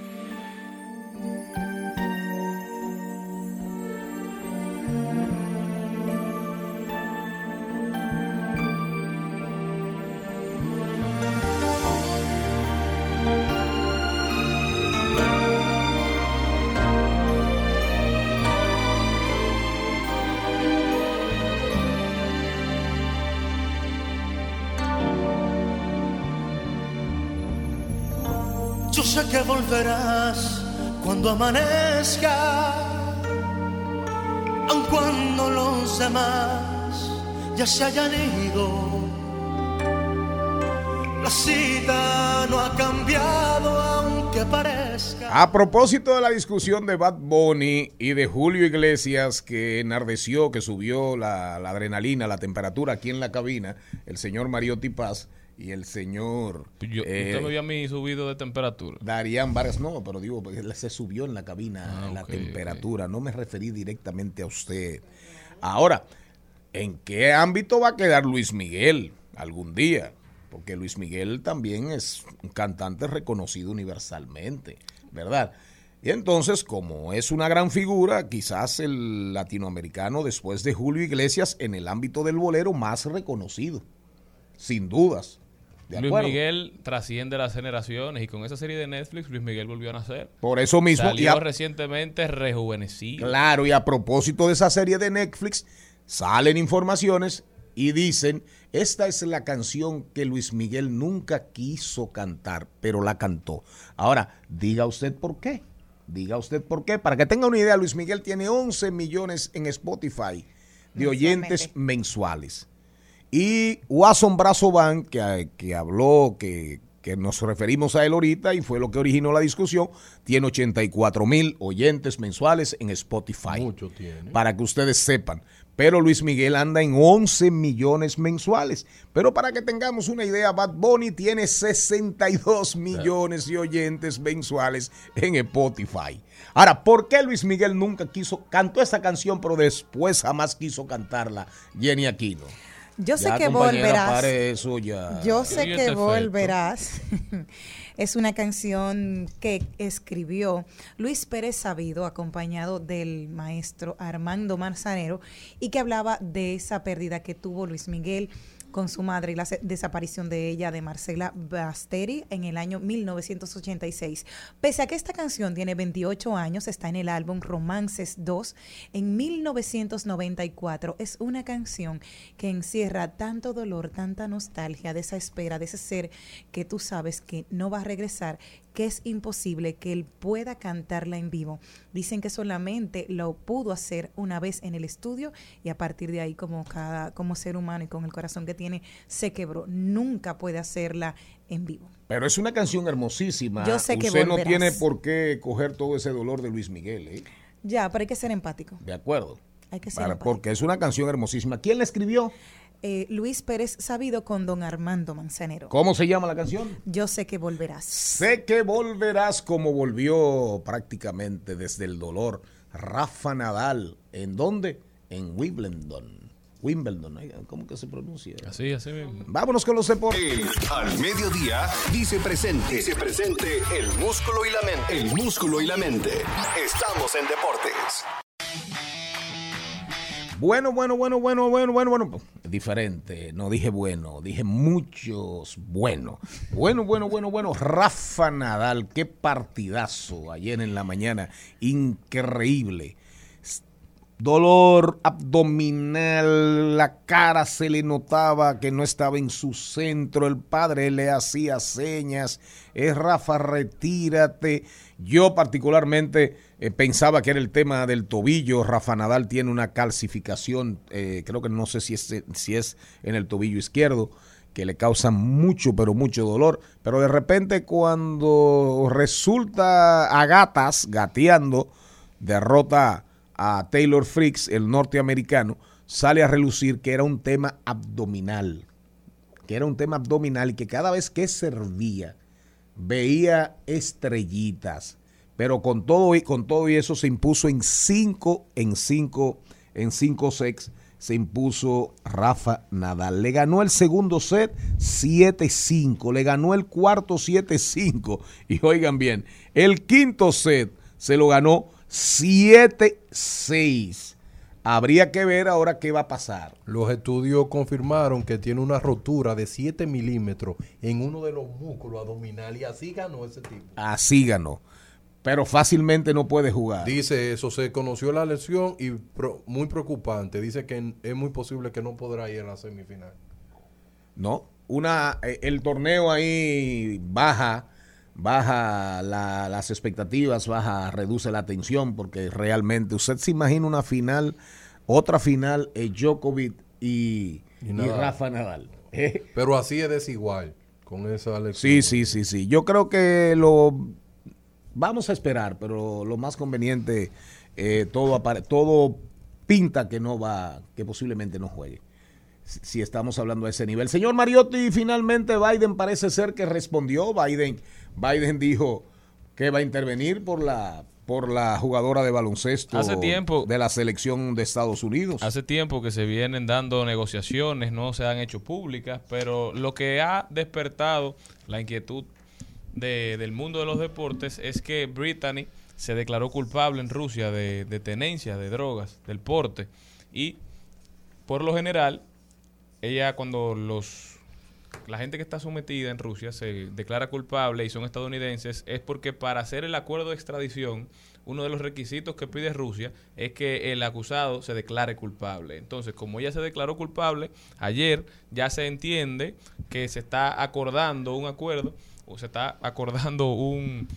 Amanezca, aun cuando los demás ya se hayan ido. La cita no ha cambiado aunque parezca. A propósito de la discusión de Bad Bunny y de Julio Iglesias, que enardeció, que subió la, la adrenalina, la temperatura aquí en la cabina, el señor Mariotti Paz y el señor Yo- eh, usted me vio a mí subido de temperatura. Darían Vargas, no, pero digo, se subió en la cabina Ah, la temperatura, no me referí directamente a usted. Ahora, ¿en qué ámbito va a quedar Luis Miguel algún día? Porque Luis Miguel también es un cantante reconocido universalmente, ¿verdad? Y entonces, como es una gran figura, quizás el latinoamericano después de Julio Iglesias en el ámbito del bolero más reconocido, sin dudas. ¿De Luis acuerdo? Miguel trasciende las generaciones y con esa serie de Netflix Luis Miguel volvió a nacer. Por eso mismo, y Salió a- recientemente rejuvenecido. Claro, y a propósito de esa serie de Netflix, salen informaciones y dicen, esta es la canción que Luis Miguel nunca quiso cantar, pero la cantó. Ahora, diga usted por qué. Diga usted por qué. Para que tenga una idea, Luis Miguel tiene 11 millones en Spotify de oyentes mensuales. Y Watson Brazo Van, que, que habló, que, que nos referimos a él ahorita y fue lo que originó la discusión, tiene 84 mil oyentes mensuales en Spotify. Mucho tiene. Para que ustedes sepan. Pero Luis Miguel anda en 11 millones mensuales. Pero para que tengamos una idea, Bad Bunny tiene 62 millones de oyentes mensuales en Spotify. Ahora, ¿por qué Luis Miguel nunca quiso, cantó esa canción, pero después jamás quiso cantarla Jenny Aquino? Yo sé Ya, que volverás. pare eso ya. Yo sé que efecto. volverás. es una canción que escribió Luis Pérez Sabido, acompañado del maestro Armando Manzanero, y que hablaba de esa pérdida que tuvo Luis Miguel con su madre y la desaparición de ella, de Marcela Basteri, en el año 1986. Pese a que esta canción tiene 28 años, está en el álbum Romances 2 en 1994. Es una canción que encierra tanto dolor, tanta nostalgia de esa espera, de ese ser que tú sabes que no va a regresar, que es imposible que él pueda cantarla en vivo. Dicen que solamente lo pudo hacer una vez en el estudio y a partir de ahí como cada como ser humano y con el corazón que tiene se quebró. Nunca puede hacerla en vivo. Pero es una canción hermosísima. Yo sé que Usted no tiene por qué coger todo ese dolor de Luis Miguel, ¿eh? Ya, pero hay que ser empático. De acuerdo. Hay que ser Para- empático. porque es una canción hermosísima. ¿Quién la escribió? Eh, Luis Pérez Sabido con don Armando Manzanero. ¿Cómo se llama la canción? Yo sé que volverás. Sé que volverás como volvió prácticamente desde el dolor Rafa Nadal. ¿En dónde? En Wimbledon. Wimbledon, ¿cómo que se pronuncia? Así, así mismo. Vámonos con los deportes. El al mediodía dice presente. Dice presente el músculo y la mente. El músculo y la mente. Estamos en deportes. Bueno, bueno, bueno, bueno, bueno, bueno, bueno. Diferente. No dije bueno, dije muchos bueno. Bueno, bueno, bueno, bueno. Rafa Nadal, qué partidazo ayer en la mañana. Increíble. Dolor abdominal, la cara se le notaba que no estaba en su centro, el padre le hacía señas, es Rafa, retírate. Yo particularmente eh, pensaba que era el tema del tobillo, Rafa Nadal tiene una calcificación, eh, creo que no sé si es, si es en el tobillo izquierdo, que le causa mucho, pero mucho dolor, pero de repente cuando resulta a gatas, gateando, derrota a Taylor Fricks, el norteamericano, sale a relucir que era un tema abdominal, que era un tema abdominal y que cada vez que servía veía estrellitas, pero con todo y con todo y eso se impuso en cinco, en cinco, en cinco sets se impuso Rafa Nadal. Le ganó el segundo set 7-5, le ganó el cuarto 7-5 y oigan bien, el quinto set se lo ganó 7-6. Habría que ver ahora qué va a pasar. Los estudios confirmaron que tiene una rotura de 7 milímetros en uno de los músculos abdominales y así ganó ese tipo. Así ganó. Pero fácilmente no puede jugar. Dice eso, se conoció la lesión y pro- muy preocupante. Dice que es muy posible que no podrá ir a la semifinal. ¿no? Una, eh, el torneo ahí baja, baja la- las expectativas, baja, reduce la tensión, porque realmente usted se imagina una final, otra final, eh, Djokovic y, Y y. Rafa Nadal. Pero así es desigual con esa lesión. Sí, sí, sí, sí. Yo creo que lo vamos a esperar, pero lo más conveniente, eh, todo, todo pinta que no va, que posiblemente no juegue. Si, estamos hablando a ese nivel. Señor Mariotti, finalmente Biden parece ser que respondió. Biden, Biden dijo que va a intervenir por la por la jugadora de baloncesto Hace tiempo- de la selección de Estados Unidos. Hace tiempo que se vienen dando negociaciones, no se han hecho públicas, pero lo que ha despertado la inquietud de- del mundo de los deportes es que Brittany se declaró culpable en Rusia de, de tenencia de drogas, del porte, y por lo general, ella cuando los la gente que está sometida en Rusia se declara culpable y son estadounidenses, es porque para hacer el acuerdo de extradición, uno de los requisitos que pide Rusia es que el acusado se declare culpable. Entonces, como ella se declaró culpable, ayer ya se entiende que se está acordando un acuerdo se está acordando un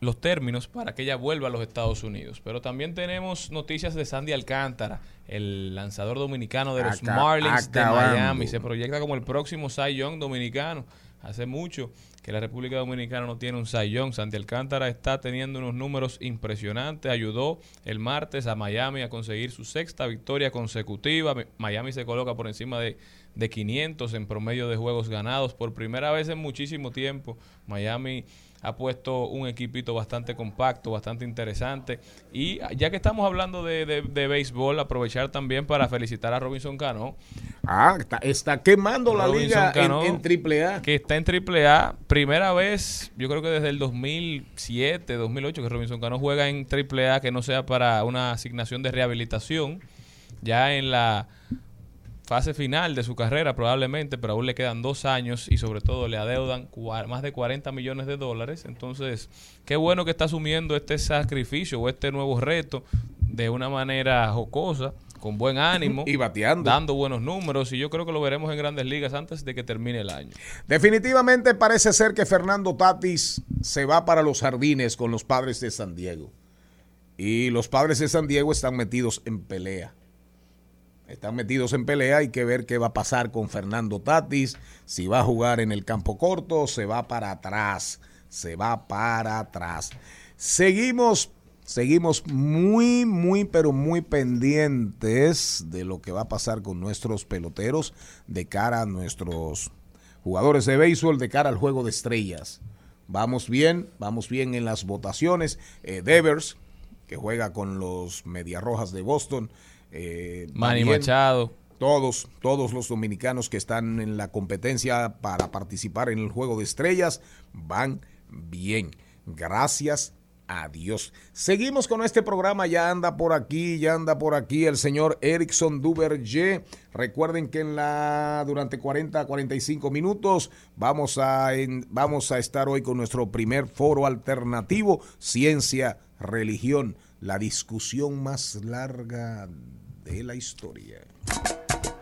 los términos para que ella vuelva a los Estados Unidos. Pero también tenemos noticias de Sandy Alcántara, el lanzador dominicano de los Marlins de. Miami. Se proyecta como el próximo Cy Young dominicano. Hace mucho que la República Dominicana no tiene un Cy Young. Sandy Alcántara está teniendo unos números impresionantes. Ayudó el martes a Miami a conseguir su sexta victoria consecutiva. Mi- Miami se coloca por encima de, de 500 en promedio de juegos ganados. Por primera vez en muchísimo tiempo, Miami ha puesto un equipito bastante compacto, bastante interesante. Y ya que estamos hablando de, de- de béisbol, aprovechar también para felicitar a Robinson Cano. Ah, está, está quemando la liga en, Cano, en Triple A. Que está en Triple A. Primera vez, yo creo que desde el 2007, 2008, que Robinson Cano juega en Triple A, que no sea para una asignación de rehabilitación. Ya en la fase final de su carrera probablemente, pero aún le quedan dos años y sobre todo le adeudan más de 40 millones de dólares. Entonces, qué bueno que está asumiendo este sacrificio o este nuevo reto de una manera jocosa, con buen ánimo. Y bateando. Dando buenos números y yo creo que lo veremos en grandes ligas antes de que termine el año. Definitivamente parece ser que Fernando Tatis se va para los jardines con los padres de San Diego. Y los padres de San Diego están metidos en pelea. Están metidos en pelea, hay que ver qué va a pasar con Fernando Tatis, si va a jugar en el campo corto, se va para atrás, se va para atrás. Seguimos, seguimos muy, muy, pero muy pendientes de lo que va a pasar con nuestros peloteros de cara a nuestros jugadores de béisbol, de cara al juego de estrellas. Vamos bien, vamos bien en las votaciones. Eh, Devers, que juega con los Mediarrojas de Boston. Eh, Manny. Machado. Todos, todos los dominicanos que están en la competencia para participar en el juego de estrellas van bien. Gracias a Dios. Seguimos con este programa. Ya anda por aquí, ya anda por aquí el señor Erickson Duverger. Recuerden que en la durante 40 a 45 minutos vamos a en- vamos a estar hoy con nuestro primer foro alternativo, ciencia, religión, la discusión más larga de la historia.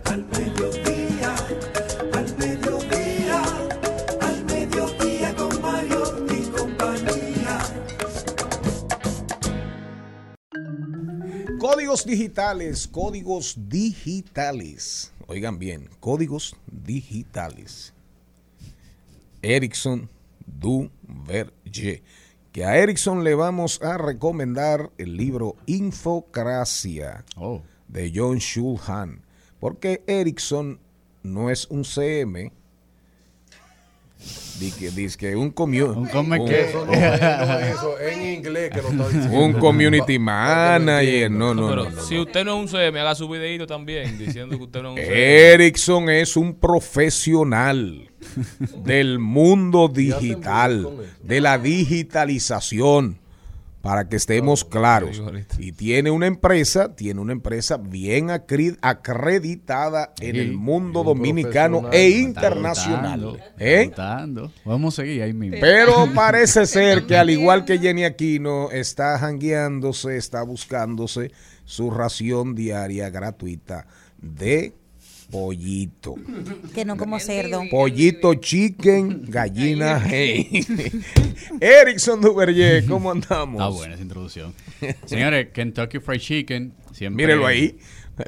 Al mediodía, al mediodía, al mediodía con Mario y compañía. Códigos digitales, códigos digitales. Oigan bien, códigos digitales. Ericsson Duverger. Que a Ericsson le vamos a recomendar el libro Infocracia de John Schulhan. Porque Ericsson no es un CM. Dice dice que un community. ¿Un come qué? Eso no, no, eso, en inglés que lo está diciendo. Un community manager. No, no, Pero no. no. si usted no es un CM, haga su videito también diciendo que usted no es un CM. Ericsson es un profesional del mundo digital, de la digitalización, para que estemos claros. Y tiene una empresa, tiene una empresa bien acreditada en Sí, el mundo un dominicano e Está internacional. ¿Eh? Vamos a seguir ahí mismo. Pero parece ser que al igual que Jenny Aquino está jangueándose, está buscándose su ración diaria gratuita de pollito. Que no como cerdo. Pollito chicken, gallina hey. Erickson Duverger, ¿cómo andamos? Ah, buena esa introducción. Señores, Kentucky Fried Chicken. Siempre... Mírelo ahí.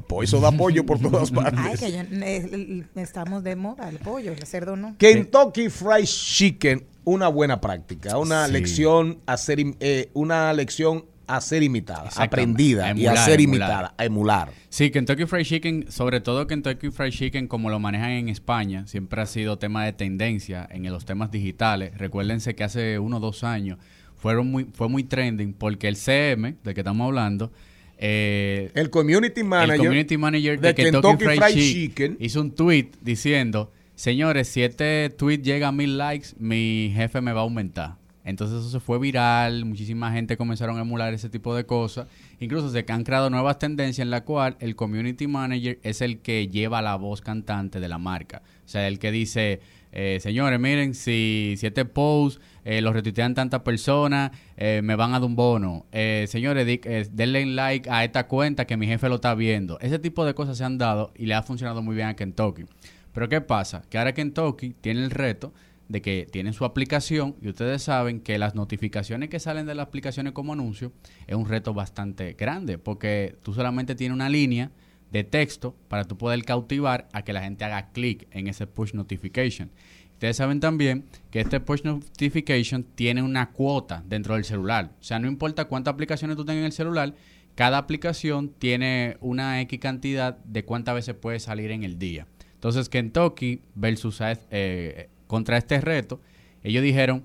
Pues eso da pollo por todas Ay, partes. que yo- eh, estamos de moda, el pollo, el cerdo no. Kentucky Fried Chicken, una buena práctica, una Sí. lección a ser, im- eh, una lección a ser imitada, aprendida A y a ser emular. imitada, a emular. Sí, Kentucky Fried Chicken, sobre todo Kentucky Fried Chicken, como lo manejan en España, siempre ha sido tema de tendencia en los temas digitales. Recuérdense que hace uno o dos años fueron muy, fue muy trending porque el CM, del que estamos hablando, eh, El community manager, el community manager de, de Kentucky, Fried, Fried Chicken, Chicken hizo un tweet diciendo, señores, si este tweet llega a mil likes, mi jefe me va a aumentar Entonces eso se fue viral, muchísima gente comenzaron a emular ese tipo de cosas. Incluso se han creado nuevas tendencias en la cual el community manager es el que lleva la voz cantante de la marca. O sea, el que dice, eh, señores, miren, si, si este post eh, lo retuitean tantas personas, eh, me van a dar un bono. Eh, señores, di- eh, denle like a esta cuenta que mi jefe lo está viendo. Ese tipo de cosas se han dado y le ha funcionado muy bien a Kentucky. Pero ¿qué pasa? Que ahora Kentucky tiene el reto de que tienen su aplicación y ustedes saben que las notificaciones que salen de las aplicaciones como anuncio es un reto bastante grande porque tú solamente tienes una línea de texto para tú poder cautivar a que la gente haga clic en ese push notification. Ustedes saben también que este push notification tiene una cuota dentro del celular. O sea, no importa cuántas aplicaciones tú tengas en el celular, cada aplicación tiene una X cantidad de cuántas veces puede salir en el día. Entonces, Kentucky versus eh, contra este reto, ellos dijeron,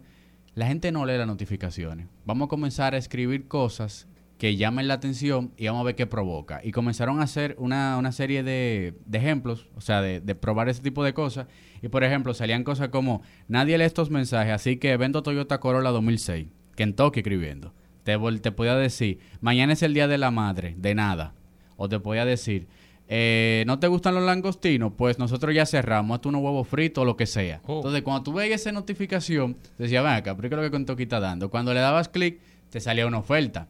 la gente no lee las notificaciones. Vamos a comenzar a escribir cosas que llamen la atención y vamos a ver qué provoca. Y comenzaron a hacer una, una serie de, de ejemplos, o sea, de, de probar ese tipo de cosas. Y por ejemplo, salían cosas como, nadie lee estos mensajes, así que vendo Toyota Corolla 2006. Kentucky escribiendo. Te, te podía decir, mañana es el día de la madre, de nada. O te podía decir, eh, ¿no te gustan los langostinos? Pues nosotros ya cerramos, hazte unos huevos fritos o lo que sea. Oh. Entonces, cuando tú veías esa notificación, decía, ven acá, pero ¿qué es lo que Kentucky está dando? Cuando le dabas clic, te salía una oferta.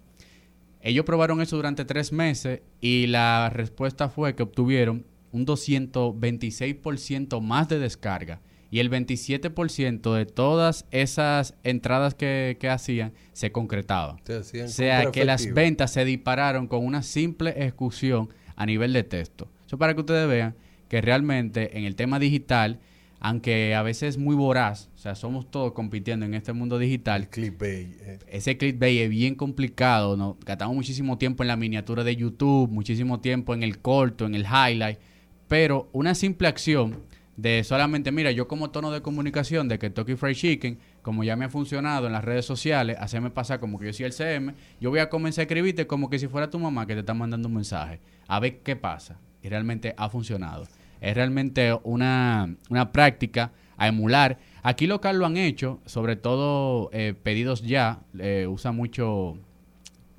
Ellos probaron eso durante tres meses y la respuesta fue que obtuvieron un 226% más de descarga y el 27% de todas esas entradas que, que hacían se concretaban. Se hacían o sea que las ventas se dispararon con una simple ejecución a nivel de texto. Eso para que ustedes vean que realmente en el tema digital, aunque a veces es muy voraz, o sea, somos todos compitiendo en este mundo digital, Clickbait. eh. ese clickbait es bien complicado, ¿no? Gastamos muchísimo tiempo en la miniatura de YouTube, muchísimo tiempo en el corto, en el highlight, pero una simple acción de solamente, mira, yo como tono de comunicación de Kentucky Fried Chicken, como ya me ha funcionado en las redes sociales, hacerme pasar como que yo soy el CM, yo voy a comenzar a escribirte como que si fuera tu mamá que te está mandando un mensaje, a ver qué pasa. Y realmente ha funcionado. Es realmente una, una práctica a emular. Aquí local lo han hecho, sobre todo eh, pedidos ya, eh, usa mucho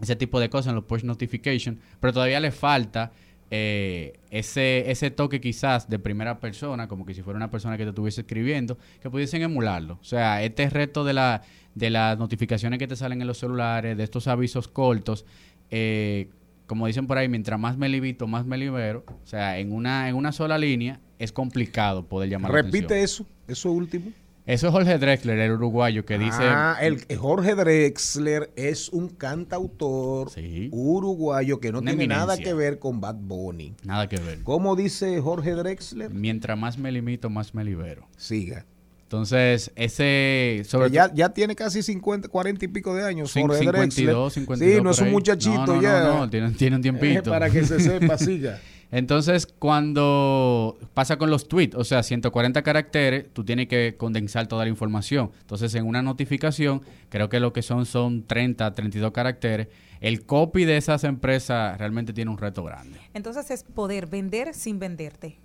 ese tipo de cosas en los push notification, pero todavía le falta eh, ese, ese toque quizás de primera persona, como que si fuera una persona que te estuviese escribiendo, que pudiesen emularlo. O sea, este reto de, la, de las notificaciones que te salen en los celulares, de estos avisos cortos, eh, como dicen por ahí, mientras más me libito, más me libero. O sea, en una, en una sola línea es complicado poder llamar la atención. Repite eso, eso último. Eso es Jorge Drexler, el uruguayo, que dice... Ah, el Jorge Drexler es un cantautor uruguayo que no Una tiene nada que ver con Bad Bunny. Nada que ver. ¿Cómo dice Jorge Drexler? Mientras más me limito, más me libero. Siga. Entonces, ese... Sobre ya, ya tiene casi 50, 40 y pico de años. Jorge 52, Drexler. 52 Sí, no es un muchachito No, no, ya. no, no, tiene- tiene un tiempito. Eh, para que se sepa, siga. Entonces, cuando pasa con los tweets, o sea, 140 caracteres, tú tienes que condensar toda la información. Entonces, en una notificación, creo que lo que son son 30, 32 caracteres. El copy de esas empresas realmente tiene un reto grande. Entonces es poder vender sin venderte.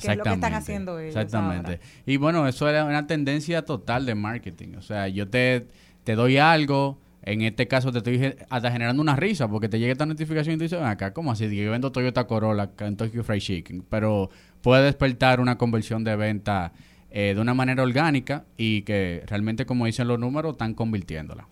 Que es lo que están haciendo ellos Exactamente. ahora. Y bueno, eso era una tendencia total de marketing. O sea, yo te, te doy algo, en este caso te estoy hasta generando una risa porque te llega esta notificación y tú dices, "Ven acá, ¿cómo así? Yo vendo Toyota Corolla Kentucky Fried Chicken. Pero puede despertar una conversión de venta eh, de una manera orgánica y que realmente, como dicen los números, están convirtiéndola.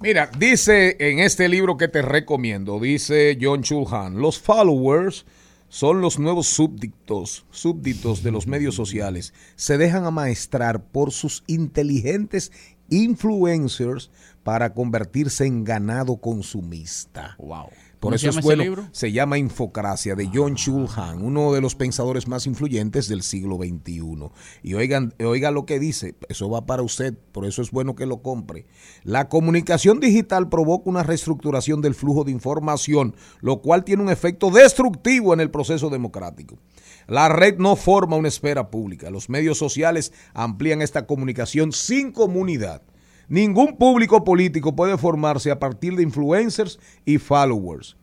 Mira, dice en este libro que te recomiendo, dice John Chulhan, los followers son los nuevos súbditos, súbditos de los medios sociales. Se dejan amaestrar por sus inteligentes influencers para convertirse en ganado consumista. Wow. Por ¿Cómo eso es bueno. libro? Se llama Infocracia de John Chulhan, uno de los pensadores más influyentes del siglo XXI. Y oigan, oiga lo que dice, eso va para usted, por eso es bueno que lo compre. La comunicación digital provoca una reestructuración del flujo de información, lo cual tiene un efecto destructivo en el proceso democrático. La red no forma una esfera pública. Los medios sociales amplían esta comunicación sin comunidad. Ningún público político puede formarse a partir de influencers y followers.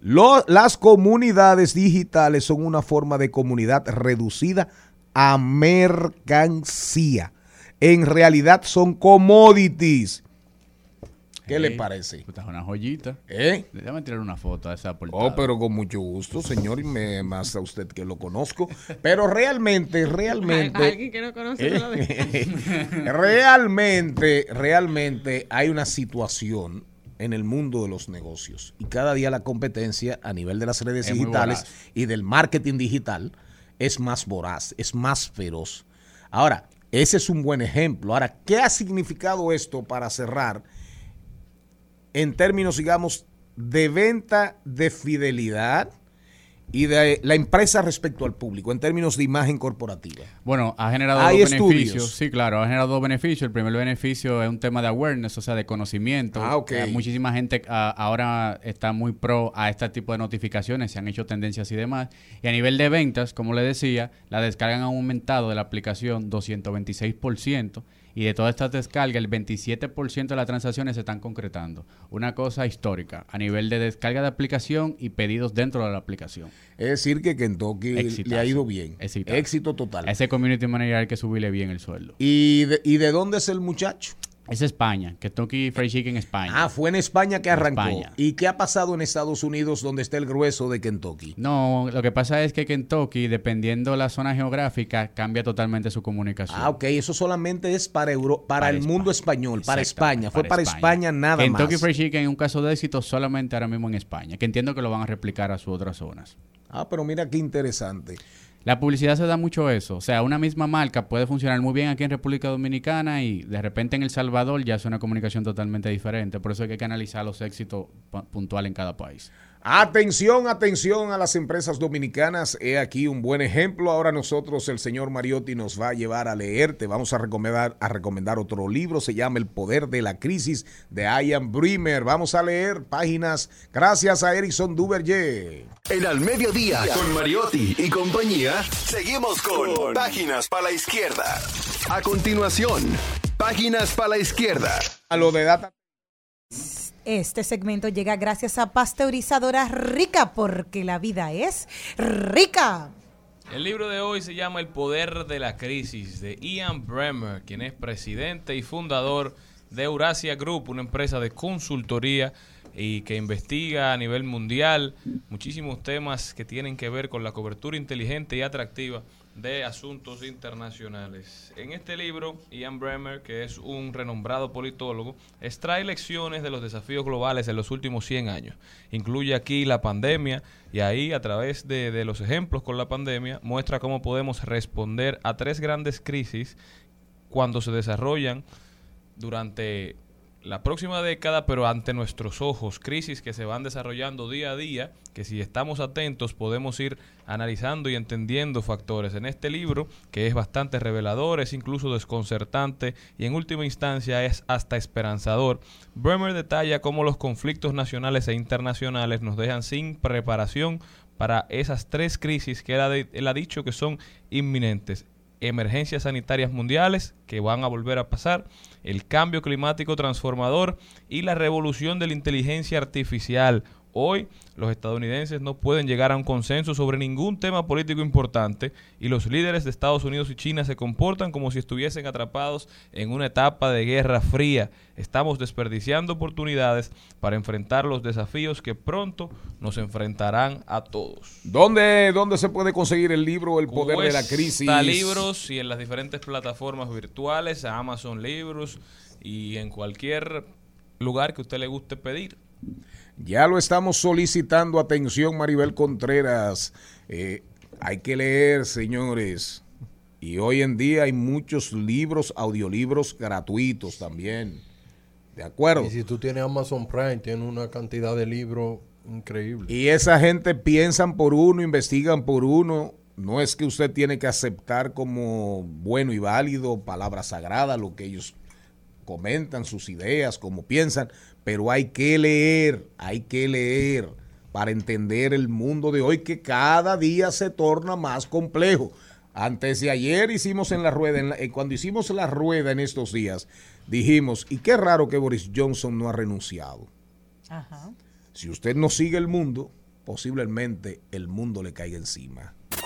Lo- las comunidades digitales son una forma de comunidad reducida a mercancía. En realidad son commodities. ¿Qué le parece? Puta, es una joyita. ¿Eh? Déjame tirar una foto a esa portada. Oh, pero con mucho gusto, señor, y me, más a usted que lo conozco. Pero realmente, realmente. Alguien que no conoce lo ve. realmente, realmente hay una situación en el mundo de los negocios. Y cada día la competencia a nivel de las redes Es digitales y del marketing digital es más voraz, es más feroz. Ahora, ese es un buen ejemplo. Ahora, ¿qué ha significado esto para cerrar en términos, digamos, de venta de fidelidad y de la empresa respecto al público, en términos de imagen corporativa? Bueno, ha generado Hay dos estudios. beneficios. Sí, claro, ha generado dos beneficios. El primer beneficio es un tema de awareness, o sea, de conocimiento. Ah, ok. Eh, muchísima gente ah, ahora está muy pro a este tipo de notificaciones, se han hecho tendencias y demás. Y a nivel de ventas, como le decía, la descarga han aumentado de la aplicación 226%. Y de todas estas descargas, el 27% de las transacciones se están concretando. Una cosa histórica a nivel de descarga de aplicación y pedidos dentro de la aplicación. Es decir, que Kentucky le ha Exitazo. ido bien. Exitazo. Éxito total. A ese community manager hay que subirle bien el sueldo. ¿Y de, ¿Y de dónde es el muchacho? Es España, Kentucky Fried Chicken España. Ah, fue en España que arrancó. España. ¿Y qué ha pasado en Estados Unidos donde está el grueso de Kentucky? No, lo que pasa es que Kentucky, dependiendo la zona geográfica, cambia totalmente su comunicación. Ah, ok, eso solamente es para Euro, para, Para el España. mundo español, para España. Fue para España, nada Kentucky más. Fried Chicken es un caso de éxito solamente ahora mismo en España, que entiendo que lo van a replicar a sus otras zonas. Ah, pero mira qué interesante. La publicidad se da mucho eso. O sea, una misma marca puede funcionar muy bien aquí en República Dominicana y de repente en El Salvador ya es una comunicación totalmente diferente. Por eso hay que analizar los éxitos pu- puntuales en cada país. Atención, atención a las empresas dominicanas. He aquí un buen ejemplo. Ahora nosotros, el señor Mariotti, nos va a llevar a leer. Te vamos a recomendar, a recomendar otro libro. Se llama El Poder de la Crisis de Ian Bremer. Vamos a leer páginas. Gracias a Erickson Duverger. En al mediodía, con Mariotti y compañía, seguimos con Páginas para la Izquierda. A continuación, Páginas para la Izquierda. A lo de data. Este segmento llega gracias a Pasteurizadora Rica, porque la vida es rica. El libro de hoy se llama El poder de la crisis de Ian Bremer, quien es presidente y fundador de Eurasia Group, una empresa de consultoría y que investiga a nivel mundial muchísimos temas que tienen que ver con la cobertura inteligente y atractiva de asuntos internacionales. En este libro, Ian Bremer, que es un renombrado politólogo, extrae lecciones de los desafíos globales en los últimos 100 años. Incluye aquí la pandemia y ahí, a través de, de los ejemplos con la pandemia, muestra cómo podemos responder a tres grandes crisis cuando se desarrollan durante la próxima década, pero ante nuestros ojos, crisis que se van desarrollando día a día, que si estamos atentos podemos ir analizando y entendiendo factores. En este libro, que es bastante revelador, es incluso desconcertante y en última instancia es hasta esperanzador, Bremer detalla cómo los conflictos nacionales e internacionales nos dejan sin preparación para esas tres crisis que él ha, de- él ha dicho que son inminentes emergencias sanitarias mundiales que van a volver a pasar, el cambio climático transformador y la revolución de la inteligencia artificial. Hoy los estadounidenses no pueden llegar a un consenso sobre ningún tema político importante y los líderes de Estados Unidos y China se comportan como si estuviesen atrapados en una etapa de guerra fría. Estamos desperdiciando oportunidades para enfrentar los desafíos que pronto nos enfrentarán a todos. ¿Dónde, ¿Dónde se puede conseguir el libro El Poder de la Crisis? Libros y en las diferentes plataformas virtuales, a Amazon Libros y en cualquier lugar que a usted le guste pedir. Ya lo estamos solicitando. Atención, Maribel Contreras. Eh, hay que leer, señores. Y hoy en día hay muchos libros, audiolibros gratuitos también. ¿De acuerdo? Y si tú tienes Amazon Prime, tienes una cantidad de libros increíble. Y esa gente piensan por uno, investigan por uno. No es que usted tiene que aceptar como bueno y válido, palabra sagrada, lo que ellos comentan, sus ideas, como piensan, pero hay que leer, hay que leer para entender el mundo de hoy que cada día se torna más complejo. Antes de ayer hicimos en la rueda, en la- eh, cuando hicimos la rueda en estos días, dijimos, y qué raro que Boris Johnson no ha renunciado. Ajá. Si usted no sigue el mundo, posiblemente el mundo le caiga encima.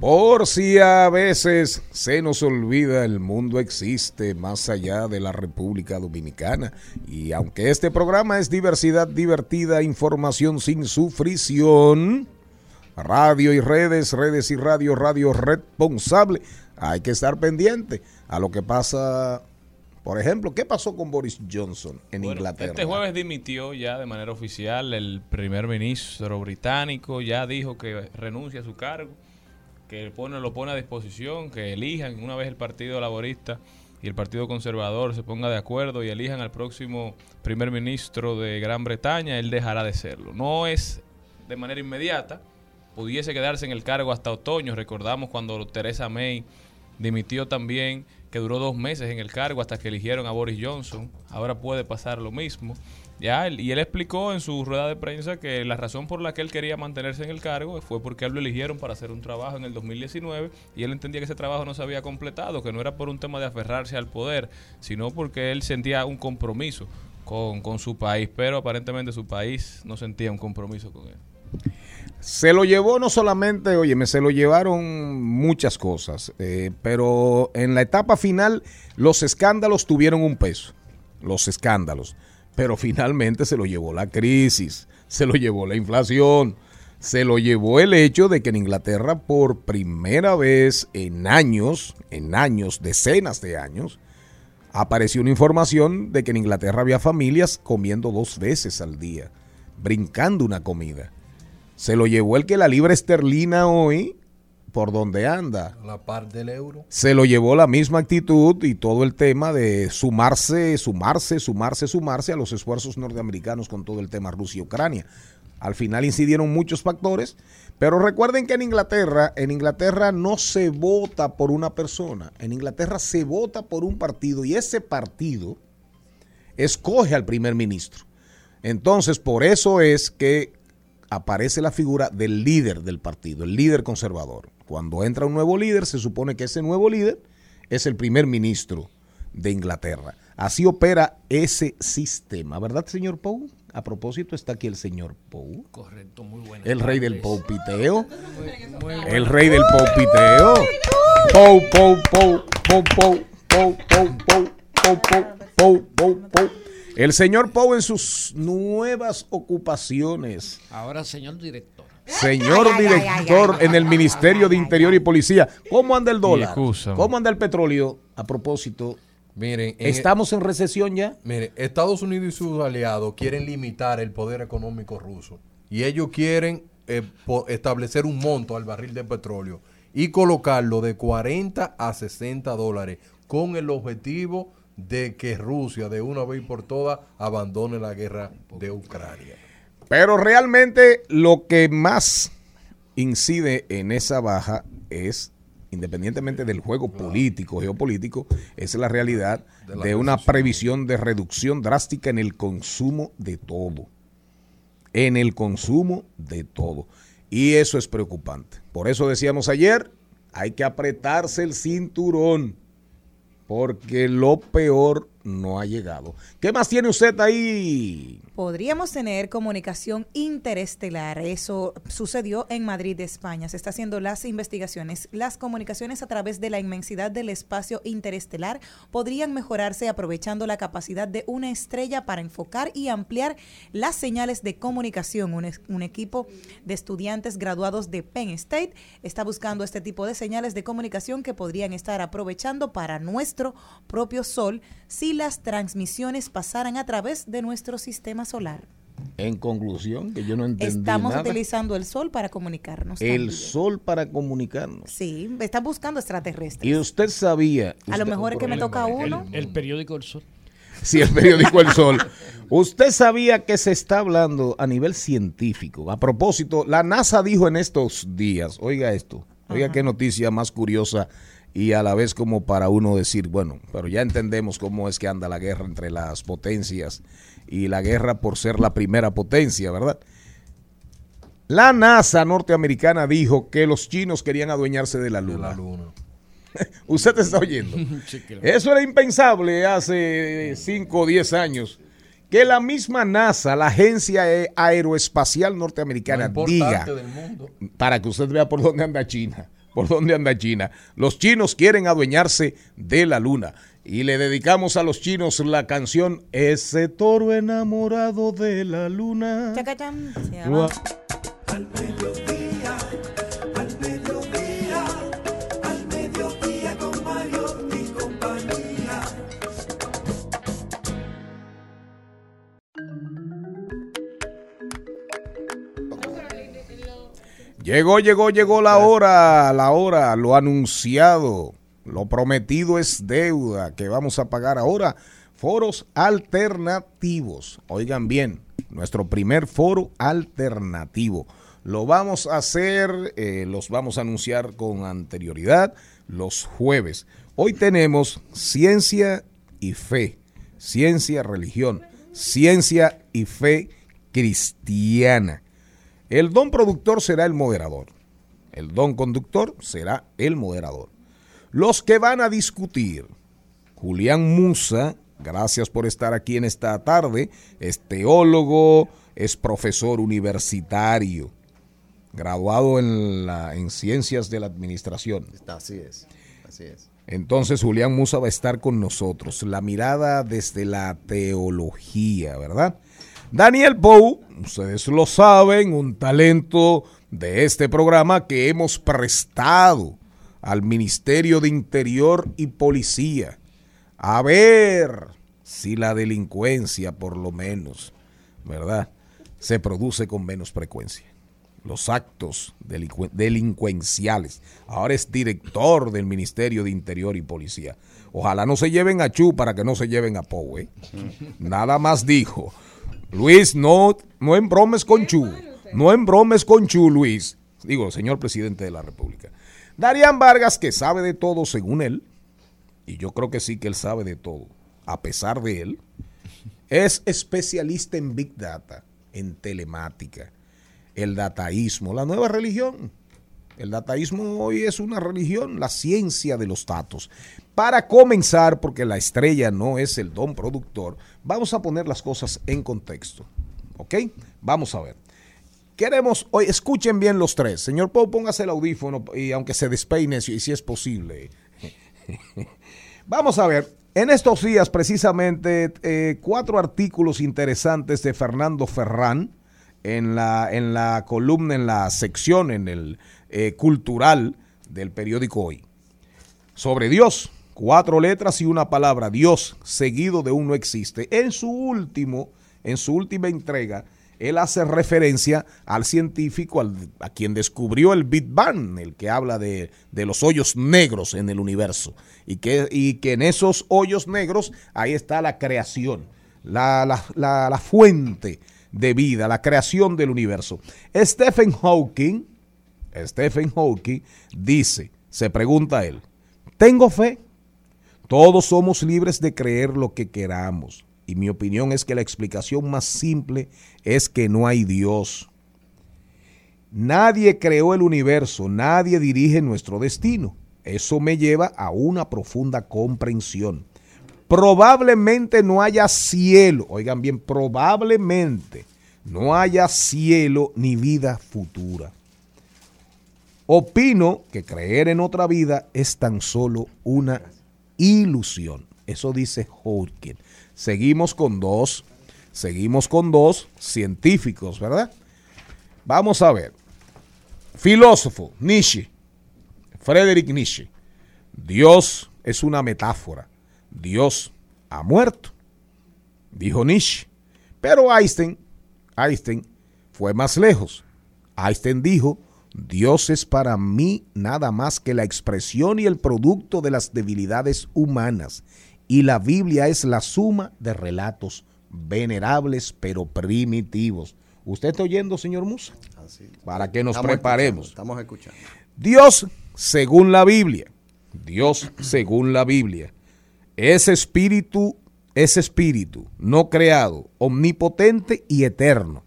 Por si a veces se nos olvida, el mundo existe más allá de la República Dominicana. Y aunque este programa es diversidad divertida, información sin sufrición, radio y redes, redes y radio, radio responsable, hay que estar pendiente a lo que pasa. Por ejemplo, ¿qué pasó con Boris Johnson en Bueno, Inglaterra? Este jueves dimitió ya de manera oficial el primer ministro británico, ya dijo que renuncia a su cargo, que pone, lo pone a disposición, que elijan una vez el Partido Laborista y el Partido Conservador se ponga de acuerdo y elijan al próximo primer ministro de Gran Bretaña, él dejará de serlo. No es de manera inmediata, pudiese quedarse en el cargo hasta otoño. Recordamos cuando Teresa May dimitió también, que duró dos meses en el cargo hasta que eligieron a Boris Johnson. Ahora puede pasar lo mismo. Ya, y él explicó en su rueda de prensa que la razón por la que él quería mantenerse en el cargo fue porque él lo eligieron para hacer un trabajo en el 2019 y él entendía que ese trabajo no se había completado, que no era por un tema de aferrarse al poder, sino porque él sentía un compromiso con, con su país, pero aparentemente su país no sentía un compromiso con él. Se lo llevó no solamente, oye, me se lo llevaron muchas cosas, eh, pero en la etapa final los escándalos tuvieron un peso, los escándalos, pero finalmente se lo llevó la crisis, se lo llevó la inflación, se lo llevó el hecho de que en Inglaterra por primera vez en años, en años, decenas de años, apareció una información de que en Inglaterra había familias comiendo dos veces al día, brincando una comida. Se lo llevó el que la libra esterlina hoy, por donde anda, La par del euro. se lo llevó la misma actitud y todo el tema de sumarse, sumarse, sumarse, sumarse a los esfuerzos norteamericanos con todo el tema Rusia y Ucrania. Al final incidieron muchos factores, pero recuerden que en Inglaterra, en Inglaterra no se vota por una persona, en Inglaterra se vota por un partido y ese partido escoge al primer ministro. Entonces, por eso es que aparece la figura del líder del partido, el líder conservador. Cuando entra un nuevo líder, se supone que ese nuevo líder es el primer ministro de Inglaterra. Así opera ese sistema, ¿verdad, señor Pou? A propósito, está aquí el señor Pou. Correcto, muy bueno. El rey del poupiteo. El rey del poupiteo. Pou, pou, pou, pou, pou, pou, pou, pou, pou, pou, pou, pou. El señor Pou en sus nuevas ocupaciones. Ahora, señor director. Señor Ay, ay, ay, director ay, ay, en el ay, Ministerio de Interior y Policía, ¿cómo anda el dólar? ¿Cómo anda el petróleo? A propósito, Miren, en- ¿estamos en recesión ya? Mire, Estados Unidos y sus aliados quieren limitar el poder económico ruso. Y ellos quieren eh, establecer un monto al barril de petróleo y colocarlo de 40 a 60 dólares con el objetivo de que Rusia de una vez por todas abandone la guerra de Ucrania. Pero realmente lo que más incide en esa baja es, independientemente del juego político, geopolítico, es la realidad De una previsión de reducción drástica en el consumo de todo. En el consumo de todo. Y eso es preocupante. Por eso decíamos ayer, hay que apretarse el cinturón, porque lo peor no ha llegado. ¿Qué más tiene usted ahí? Podríamos tener comunicación interestelar. Eso sucedió en Madrid, España. Se está haciendo las investigaciones. Las comunicaciones a través de la inmensidad del espacio interestelar podrían mejorarse aprovechando la capacidad de una estrella para enfocar y ampliar las señales de comunicación. Un, un equipo de estudiantes graduados de Penn State está buscando este tipo de señales de comunicación que podrían estar aprovechando para nuestro propio Sol si las transmisiones pasaran a través de nuestro sistema solar. En conclusión, que yo no entendí Estamos nada. utilizando el sol para comunicarnos. el también. sol para comunicarnos. Sí, están buscando extraterrestres. Y usted sabía. A lo mejor es que me toca uno. El periódico El Sol. Sí, el periódico El Sol. Usted sabía que se está hablando a nivel científico. A propósito, la NASA dijo en estos días, oiga esto, oiga Ajá. qué noticia más curiosa y a la vez como para uno decir, bueno, pero ya entendemos cómo es que anda la guerra entre las potencias y la guerra por ser la primera potencia, ¿verdad? La NASA norteamericana dijo que los chinos querían adueñarse de la luna. Usted está oyendo. Eso era impensable hace 5 o 10 años. Que la misma NASA, la Agencia Ae- Aeroespacial Norteamericana, diga, importante del mundo. para que usted vea por dónde anda China, por dónde anda China. Los chinos quieren adueñarse de la luna. Y le dedicamos a los chinos la canción Ese toro enamorado de la luna. Chacachán, se llama. Al Llegó, llegó, llegó la hora, la hora, lo anunciado, lo prometido es deuda que vamos a pagar ahora. Foros alternativos. Oigan bien, nuestro primer foro alternativo. Lo vamos a hacer, eh, los vamos a anunciar con anterioridad los jueves. Hoy tenemos ciencia y fe, ciencia, religión, ciencia y fe cristiana. El don productor será el moderador. El don conductor será el moderador. Los que van a discutir, Julián Musa, gracias por estar aquí en esta tarde, es teólogo, es profesor universitario, graduado en, la, en ciencias de la administración. Así es, así es. Entonces Julián Musa va a estar con nosotros. La mirada desde la teología, ¿verdad? Daniel Pou, ustedes lo saben, un talento de este programa que hemos prestado al Ministerio de Interior y Policía. A ver si la delincuencia, por lo menos, ¿verdad? Se produce con menos frecuencia. Los actos delincu- delincuenciales. Ahora es director del Ministerio de Interior y Policía. Ojalá no se lleven a Chu para que no se lleven a Pou, ¿eh? Nada más dijo. Luis, no, no embromes con Chu. No embromes con Chu, Luis. Digo, señor presidente de la República. Darían Vargas, que sabe de todo según él, y yo creo que sí que él sabe de todo, a pesar de él, es especialista en Big Data, en telemática, el dataísmo, la nueva religión. El dataísmo hoy es una religión, la ciencia de los datos. Para comenzar, porque la estrella no es el don productor, vamos a poner las cosas en contexto. ¿Ok? Vamos a ver. Queremos, hoy escuchen bien los tres. Señor Pau, póngase el audífono y aunque se despeine, si, si es posible. Vamos a ver, en estos días precisamente eh, cuatro artículos interesantes de Fernando Ferrán en la, en la columna, en la sección, en el eh, cultural del periódico Hoy. Sobre Dios, cuatro letras y una palabra, Dios, seguido de un no existe. En su último, en su última entrega, él hace referencia al científico, al- a quien descubrió el Big Bang, el que habla de, de los hoyos negros en el universo. Y que, y que en esos hoyos negros ahí está la creación, la, la- la- la fuente de vida, la creación del universo. Stephen Hawking, Stephen Hawking dice, se pregunta él, ¿tengo fe? Todos somos libres de creer lo que queramos. Y mi opinión es que la explicación más simple es que no hay Dios. Nadie creó el universo, nadie dirige nuestro destino. Eso me lleva a una profunda comprensión. Probablemente no haya cielo, oigan bien, probablemente no haya cielo ni vida futura. Opino que creer en otra vida es tan solo una ilusión. Eso dice Hawking. Seguimos con dos, seguimos con dos científicos, ¿verdad? Vamos a ver. Filósofo, Nietzsche, Friedrich Nietzsche. Dios es una metáfora. Dios ha muerto, dijo Nietzsche. Pero Einstein, Einstein fue más lejos. Einstein dijo, Dios es para mí nada más que la expresión y el producto de las debilidades humanas. Y la Biblia es la suma de relatos venerables pero primitivos. ¿Usted está oyendo, señor Musa? Para que nos Estamos preparemos. escuchando, Estamos escuchando. Dios, según la Biblia, Dios, según la Biblia, es espíritu, es espíritu, no creado, omnipotente y eterno.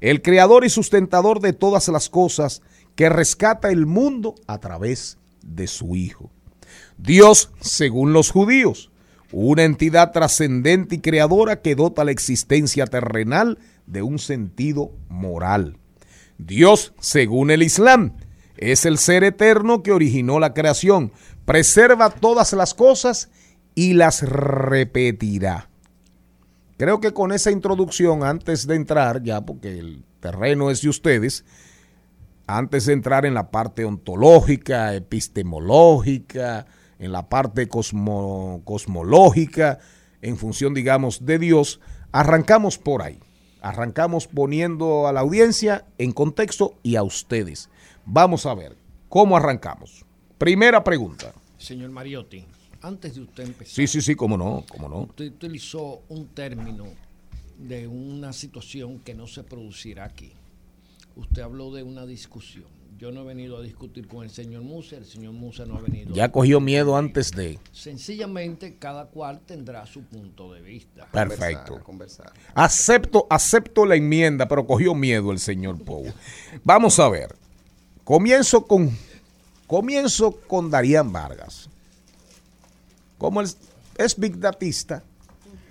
El creador y sustentador de todas las cosas que rescata el mundo a través de su Hijo. Dios, según los judíos, una entidad trascendente y creadora que dota la existencia terrenal de un sentido moral. Dios, según el Islam, es el ser eterno que originó la creación, preserva todas las cosas y las repetirá. Creo que con esa introducción, antes de entrar, ya porque el terreno es de ustedes, antes de entrar en la parte ontológica, epistemológica, en la parte cosmo- cosmológica, en función, digamos, de Dios, arrancamos por ahí. Arrancamos poniendo a la audiencia en contexto y a ustedes. Vamos a ver cómo arrancamos. Primera pregunta. Señor Mariotti, antes de usted empezar, Sí, sí, sí, cómo no, cómo no. usted utilizó un término de una situación que no se producirá aquí. Usted habló de una discusión. Yo no he venido a discutir con el señor Musa, el señor Musa no ha venido. Ya cogió miedo antes de. Sencillamente cada cual tendrá su punto de vista. Perfecto. Conversar. Acepto, acepto la enmienda, pero cogió miedo el señor Pou. Vamos a ver. Comienzo con, comienzo con Darían Vargas. Como él es big datista,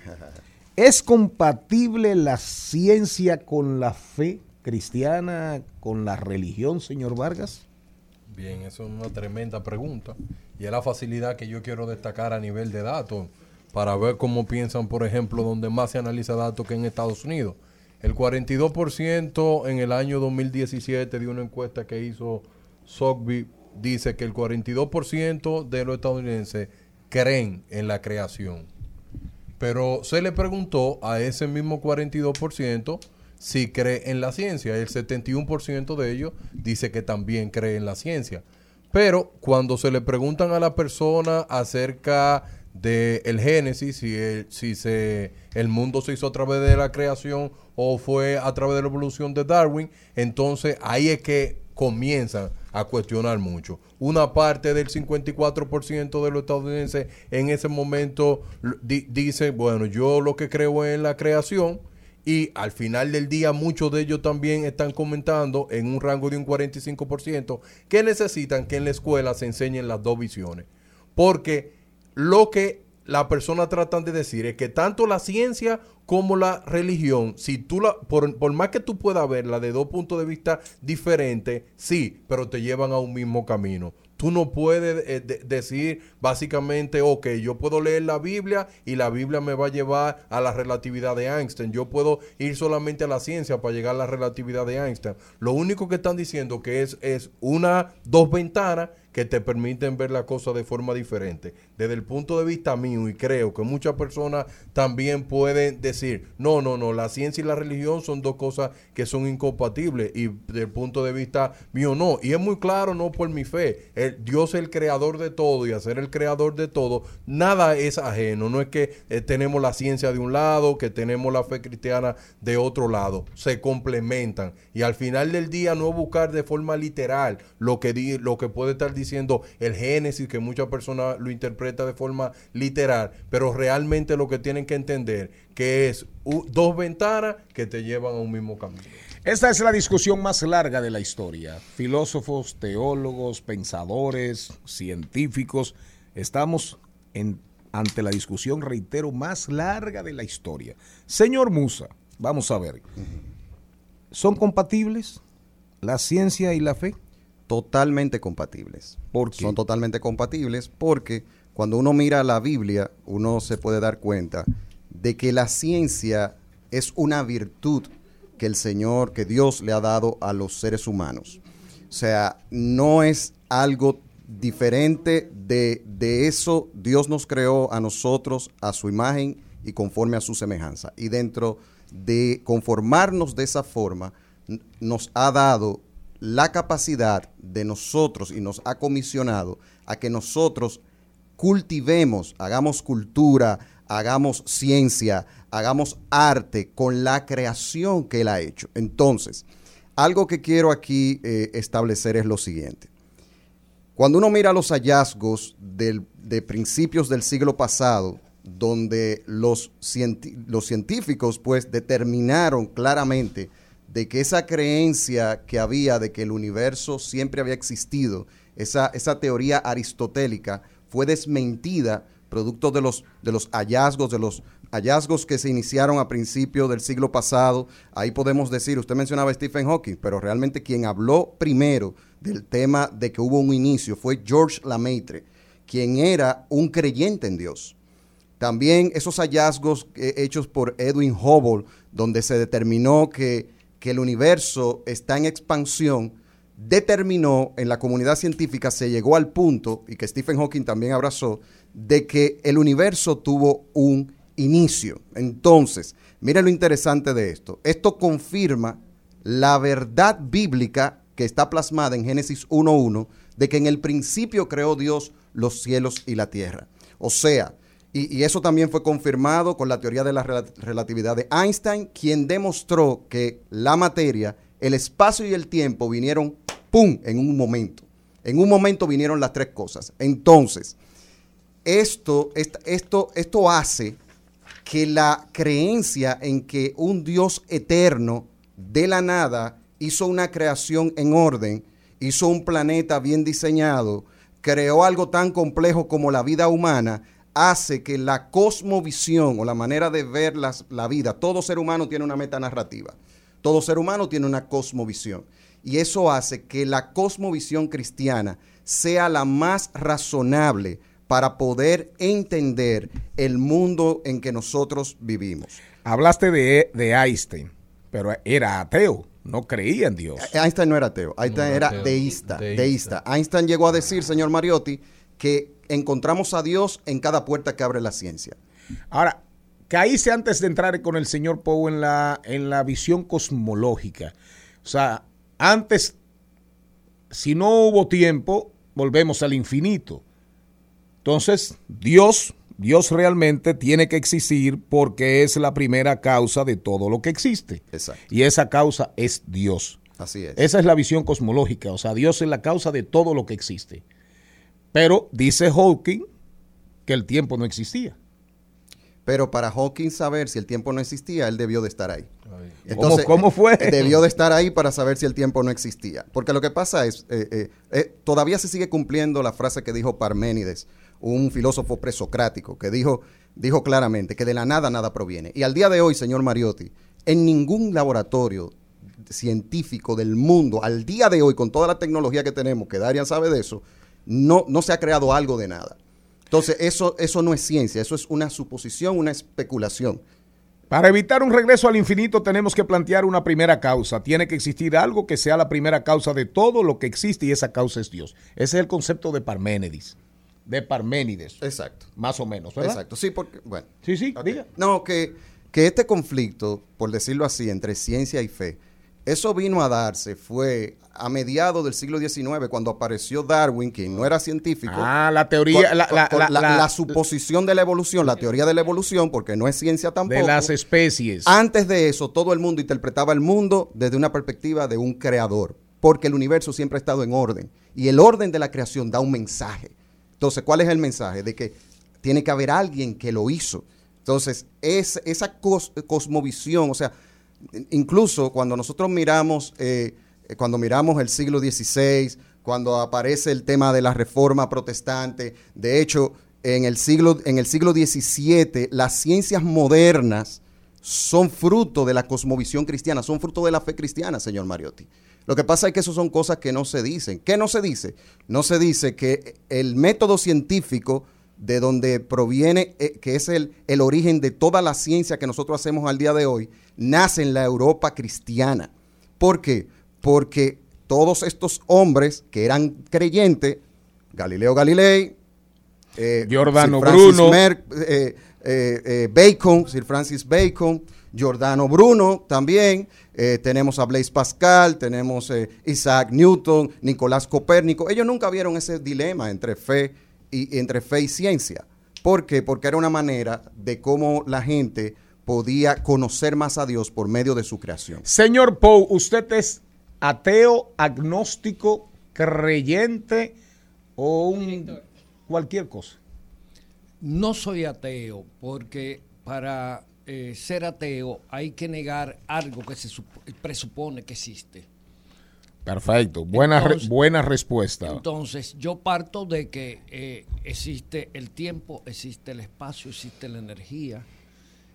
¿es compatible la ciencia con la fe cristiana, con la religión, señor Vargas? Bien, eso es una tremenda pregunta. Y es la facilidad que yo quiero destacar a nivel de datos para ver cómo piensan, por ejemplo, donde más se analiza datos que en Estados Unidos. El 42% en el año 2017 de una encuesta que hizo Sotheby dice que el 42% de los estadounidenses creen en la creación. Pero se le preguntó a ese mismo 42% si cree en la ciencia. El 71% de ellos dice que también cree en la ciencia. Pero cuando se le preguntan a la persona acerca del el génesis, si, el, si se, el mundo se hizo a través de la creación o fue a través de la evolución de Darwin, entonces ahí es que comienzan a cuestionar mucho. Una parte del 54% de los estadounidenses en ese momento dice, bueno, yo lo que creo es en la creación y al final del día muchos de ellos también están comentando en un rango de un 45% que necesitan que en la escuela se enseñen las dos visiones. Porque lo que la persona tratan de decir es que tanto la ciencia como la religión, si tú la, por, por más que tú puedas verla de dos puntos de vista diferentes, sí, pero te llevan a un mismo camino. Tú no puedes eh, de- decir básicamente, ok, yo puedo leer la Biblia y la Biblia me va a llevar a la relatividad de Einstein. Yo puedo ir solamente a la ciencia para llegar a la relatividad de Einstein. Lo único que están diciendo que es, es una, dos ventanas que te permiten ver la cosa de forma diferente. Desde el punto de vista mío, y creo que muchas personas también pueden decir, no, no, no, la ciencia y la religión son dos cosas que son incompatibles, y desde el punto de vista mío no. Y es muy claro, no por mi fe, el, Dios es el creador de todo, y hacer el creador de todo, nada es ajeno. No es que eh, tenemos la ciencia de un lado, que tenemos la fe cristiana de otro lado. Se complementan. Y al final del día no buscar de forma literal lo que, di- lo que puede estar diciendo el Génesis, que muchas personas lo interpreta de forma literal, pero realmente lo que tienen que entender que es dos ventanas que te llevan a un mismo camino. Esta es la discusión más larga de la historia. Filósofos, teólogos, pensadores, científicos, estamos en- ante la discusión, reitero, más larga de la historia. Señor Musa, vamos a ver. ¿Son compatibles la ciencia y la fe? Totalmente compatibles. ¿Por qué? Son totalmente compatibles porque cuando uno mira la Biblia, uno se puede dar cuenta de que la ciencia es una virtud que el Señor, que Dios le ha dado a los seres humanos. O sea, no es algo diferente de, de eso. Dios nos creó a nosotros a su imagen y conforme a su semejanza. Y dentro de conformarnos de esa forma, nos ha dado la capacidad de nosotros y nos ha comisionado a que nosotros cultivemos, hagamos cultura, hagamos ciencia, hagamos arte con la creación que Él ha hecho. Entonces, algo que quiero aquí eh, establecer es lo siguiente. Cuando uno mira los hallazgos del- de principios del siglo pasado, donde los, los científicos pues determinaron claramente de que esa creencia que había de que el universo siempre había existido, esa, esa teoría aristotélica, fue desmentida producto de los, de los hallazgos, de los hallazgos que se iniciaron a principios del siglo pasado. Ahí podemos decir, usted mencionaba a Stephen Hawking, pero realmente quien habló primero del tema de que hubo un inicio fue George Lamaitre, quien era un creyente en Dios. También esos hallazgos eh, hechos por Edwin Hubble, donde se determinó que, que el universo está en expansión, determinó en la comunidad científica, se llegó al punto, y que Stephen Hawking también abrazó, de que el universo tuvo un inicio. Entonces, mire lo interesante de esto. Esto confirma la verdad bíblica que está plasmada en Génesis 1.1, de que en el principio creó Dios los cielos y la tierra. O sea, y, eso también fue confirmado con la teoría de la relatividad de Einstein, quien demostró que la materia, el espacio y el tiempo vinieron, ¡pum!, en un momento. En un momento vinieron las tres cosas. Entonces, esto, esto, esto hace que la creencia en que un Dios eterno de la nada hizo una creación en orden, hizo un planeta bien diseñado, creó algo tan complejo como la vida humana, hace que la cosmovisión o la manera de ver las, la vida, todo ser humano tiene una meta narrativa, todo ser humano tiene una cosmovisión. Y eso hace que la cosmovisión cristiana sea la más razonable para poder entender el mundo en que nosotros vivimos. Hablaste de, de Einstein, pero era ateo, no creía en Dios. Einstein no era ateo, Einstein no era, ateo. Deísta, deísta, deísta. Einstein llegó a decir, señor Mariotti, que encontramos a Dios en cada puerta que abre la ciencia. Ahora, caíse antes de entrar con el señor Poe en la, en la visión cosmológica. O sea, antes, si no hubo tiempo, volvemos al infinito. Entonces, Dios, Dios realmente tiene que existir porque es la primera causa de todo lo que existe. Exacto. Y esa causa es Dios. Así es. Esa es la visión cosmológica, o sea, Dios es la causa de todo lo que existe. Pero dice Hawking que el tiempo no existía. Pero para Hawking saber si el tiempo no existía, él debió de estar ahí. Entonces, ¿Cómo, ¿Cómo, fue? Debió de estar ahí para saber si el tiempo no existía. Porque lo que pasa es, eh, eh, eh, todavía se sigue cumpliendo la frase que dijo Parménides, un filósofo presocrático, que dijo, dijo claramente que de la nada nada proviene. Y al día de hoy, señor Mariotti, en ningún laboratorio científico del mundo, al día de hoy, con toda la tecnología que tenemos, que Darian sabe de eso, no, no se ha creado algo de nada. Entonces, eso, eso no es ciencia, eso es una suposición, una especulación. Para evitar un regreso al infinito tenemos que plantear una primera causa. Tiene que existir algo que sea la primera causa de todo lo que existe y esa causa es Dios. Ese es el concepto de Parménides. De Parménides. Exacto. Más o menos, ¿verdad? Exacto. Sí, porque, bueno. Sí, sí, okay. diga. No, que, que este conflicto, por decirlo así, entre ciencia y fe, eso vino a darse, fue a mediados del siglo XIX, cuando apareció Darwin, quien no era científico. Ah, la teoría, con, la, la, con la, la, suposición de la evolución, la teoría de la evolución, porque no es ciencia tampoco. De las especies. Antes de eso, todo el mundo interpretaba el mundo desde una perspectiva de un creador, porque el universo siempre ha estado en orden. Y el orden de la creación da un mensaje. Entonces, ¿cuál es el mensaje? De que tiene que haber alguien que lo hizo. Entonces, es, esa cos, cosmovisión, o sea, incluso cuando nosotros miramos, eh, cuando miramos el siglo XVI, cuando aparece el tema de la reforma protestante, de hecho, en el siglo, en el siglo XVII, las ciencias modernas son fruto de la cosmovisión cristiana, son fruto de la fe cristiana, señor Mariotti. Lo que pasa es que eso son cosas que no se dicen. ¿Qué no se dice? No se dice que el método científico de donde proviene, eh, que es el, el, origen de toda la ciencia que nosotros hacemos al día de hoy, nace en la Europa cristiana. ¿Por qué? Porque todos estos hombres que eran creyentes, Galileo Galilei, eh, Giordano Bruno, Mer, eh, Bacon, Sir Francis Bacon, Giordano Bruno también, eh, tenemos a Blaise Pascal, tenemos eh, Isaac Newton, Nicolás Copérnico. Ellos nunca vieron ese dilema entre fe y entre fe y ciencia. ¿Por qué? Porque era una manera de cómo la gente podía conocer más a Dios por medio de su creación. Señor Poe, usted es ateo, agnóstico, creyente o un Director. cualquier cosa. No soy ateo porque para eh, ser ateo hay que negar algo que se presupone que existe. Perfecto. Buena, re- buena respuesta. Entonces, yo parto de que eh, existe el tiempo, existe el espacio, existe la energía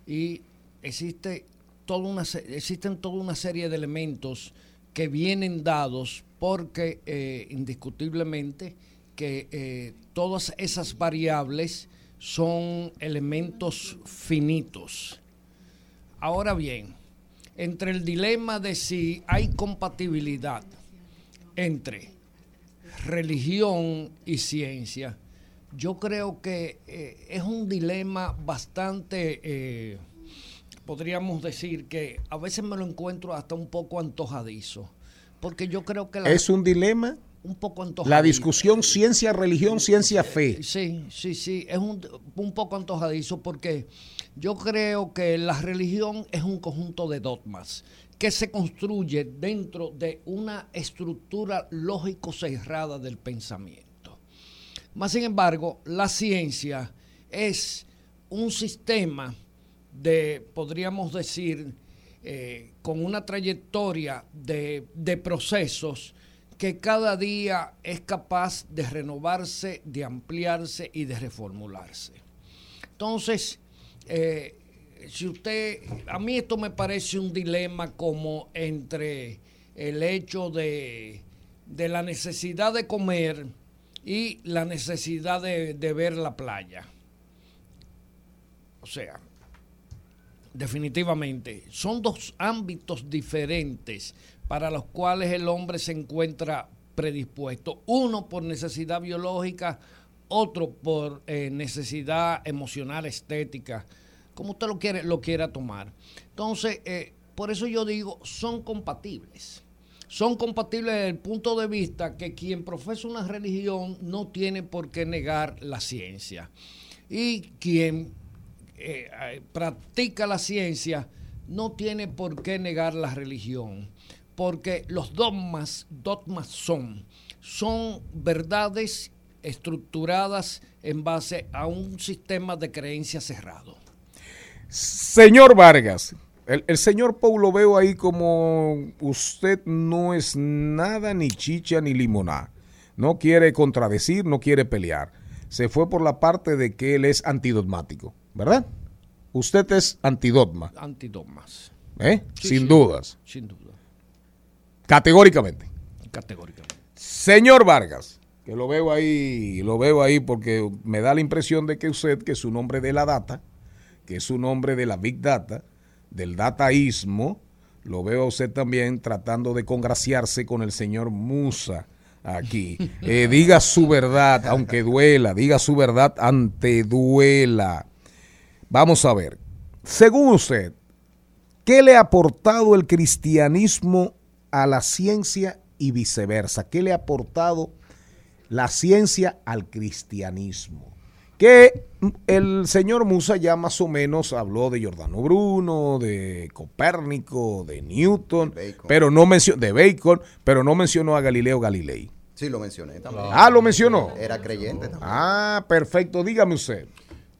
y existe toda una, existen toda una serie de elementos que vienen dados porque eh, indiscutiblemente que eh, todas esas variables son elementos finitos. Ahora bien, entre el dilema de si hay compatibilidad entre religión y ciencia, yo creo que eh, es un dilema bastante, eh, podríamos decir que a veces me lo encuentro hasta un poco antojadizo, porque yo creo que la- Es un dilema. un poco antojadizo. La discusión ciencia, religión, ciencia, fe. Sí, sí, sí, es un, un poco antojadizo porque yo creo que la religión es un conjunto de dogmas que se construye dentro de una estructura lógico cerrada del pensamiento. Más sin embargo, la ciencia es un sistema de, podríamos decir, eh, con una trayectoria de, procesos que cada día es capaz de renovarse, de ampliarse y de reformularse. Entonces, eh, si usted, a mí esto me parece un dilema como entre el hecho de, de la necesidad de comer y la necesidad de, de ver la playa. O sea, definitivamente, son dos ámbitos diferentes para los cuales el hombre se encuentra predispuesto. Uno por necesidad biológica, otro por eh, necesidad emocional, estética, como usted lo quiere, lo quiera tomar. Entonces, eh, por eso yo digo, son compatibles. Son compatibles desde el punto de vista que quien profesa una religión no tiene por qué negar la ciencia. Y quien eh, eh, practica la ciencia no tiene por qué negar la religión, porque los dogmas, dogmas son, son verdades estructuradas en base a un sistema de creencias cerrado. Señor Vargas, el, el señor Paul lo veo ahí como usted no es nada ni chicha ni limoná. No quiere contradecir, no quiere pelear. Se fue por la parte de que él es antidogmático, ¿verdad? Usted es antidogma, Antidogmas. ¿eh? Sí, Sin sí, dudas. Sin duda. Categóricamente. Categóricamente. Señor Vargas, que lo veo ahí, lo veo ahí porque me da la impresión de que usted, que es un hombre de la data, que es un hombre de la big data, del dataísmo, lo veo a usted también tratando de congraciarse con el señor Musa aquí. Eh, diga su verdad, aunque duela, diga su verdad ante duela. Vamos a ver, según usted, ¿qué le ha aportado el cristianismo a la ciencia y viceversa? ¿Qué le ha aportado la ciencia al cristianismo? Que el señor Musa ya más o menos habló de Giordano Bruno, de Copérnico, de Newton, pero no mencionó de Bacon, pero no mencionó a Galileo Galilei. Sí, lo mencioné también. Ah, lo mencionó. Era creyente también. Ah, perfecto. Dígame usted.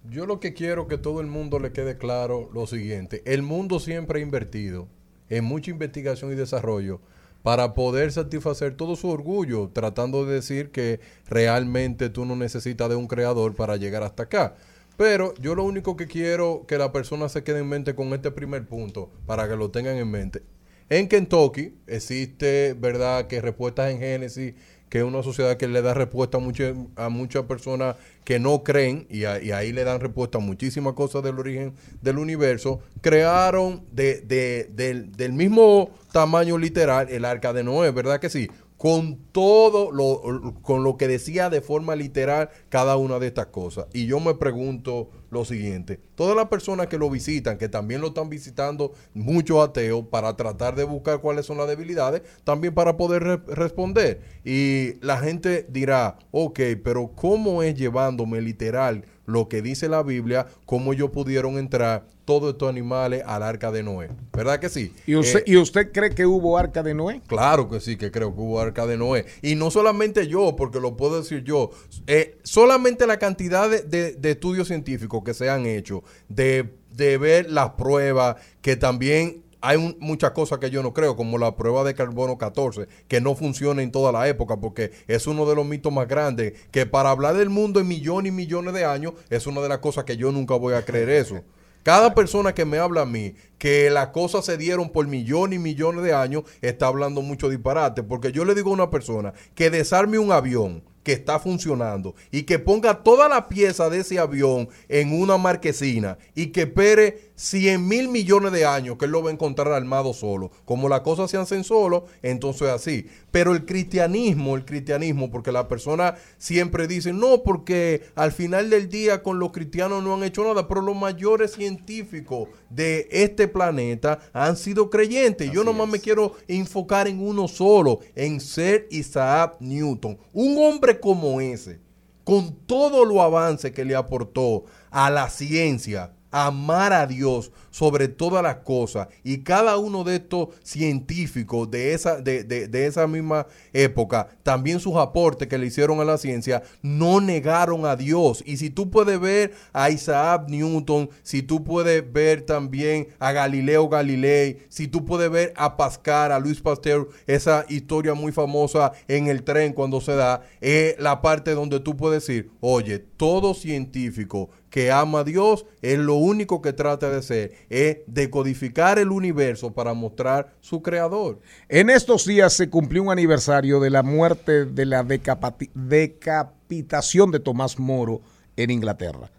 Yo lo que quiero que todo el mundo le quede claro lo siguiente. El mundo siempre ha invertido en mucha investigación y desarrollo para poder satisfacer todo su orgullo, tratando de decir que realmente tú no necesitas de un creador para llegar hasta acá. Pero yo lo único que quiero que la persona se quede en mente con este primer punto, para que lo tengan en mente. En Kentucky existe, ¿verdad?, que respuestas en Génesis, que es una sociedad que le da respuesta a, muchas a muchas personas que no creen, y, a- ahí le dan respuesta a muchísimas cosas del origen del universo, crearon de, de- del, del mismo tamaño literal el arca de Noé, ¿verdad que sí? Con todo lo, con lo que decía de forma literal cada una de estas cosas. Y yo me pregunto lo siguiente, todas las personas que lo visitan, que también lo están visitando muchos ateos para tratar de buscar cuáles son las debilidades, también para poder re- responder. Y la gente dirá, ok, pero ¿cómo es llevándome literal lo que dice la Biblia, cómo ellos pudieron entrar todos estos animales al arca de Noé? ¿Verdad que sí? ¿Y usted, Eh, ¿Y usted cree que hubo arca de Noé? Claro que sí, que creo que hubo arca de Noé. Y no solamente yo, porque lo puedo decir yo, eh, solamente la cantidad de, de- de estudios científicos que se han hecho, de, de ver las pruebas, que también hay un- muchas cosas que yo no creo, como la prueba de carbono 14, que no funciona en toda la época, porque es uno de los mitos más grandes, que para hablar del mundo en millones y millones de años, es una de las cosas que yo nunca voy a creer eso. Cada persona que me habla a mí que las cosas se dieron por millones y millones de años está hablando mucho disparate. Porque yo le digo a una persona que desarme un avión que está funcionando y que ponga toda la pieza de ese avión en una marquesina y que espere 100 mil millones de años que él lo va a encontrar armado solo. Como las cosas se hacen solo, entonces es así. Pero el cristianismo, el cristianismo, porque la persona siempre dice, no, porque al final del día con los cristianos no han hecho nada, pero los mayores científicos de este planeta han sido creyentes. Yo nomás me quiero enfocar en uno solo, en ser Isaac Newton. Un hombre como ese, con todo lo avance que le aportó a la ciencia, amar a Dios sobre todas las cosas y cada uno de estos científicos de esa, de, de- de esa misma época, también sus aportes que le hicieron a la ciencia, no negaron a Dios. Y si tú puedes ver a Isaac Newton, si tú puedes ver también a Galileo Galilei, si tú puedes ver a Pascal, a Luis Pasteur, esa historia muy famosa en el tren cuando se da, es la parte donde tú puedes decir, oye, todo científico que ama a Dios es lo único que trata de hacer, es decodificar el universo para mostrar su creador. En estos días se cumplió un aniversario de la muerte de la decapitación de Tomás Moro en Inglaterra,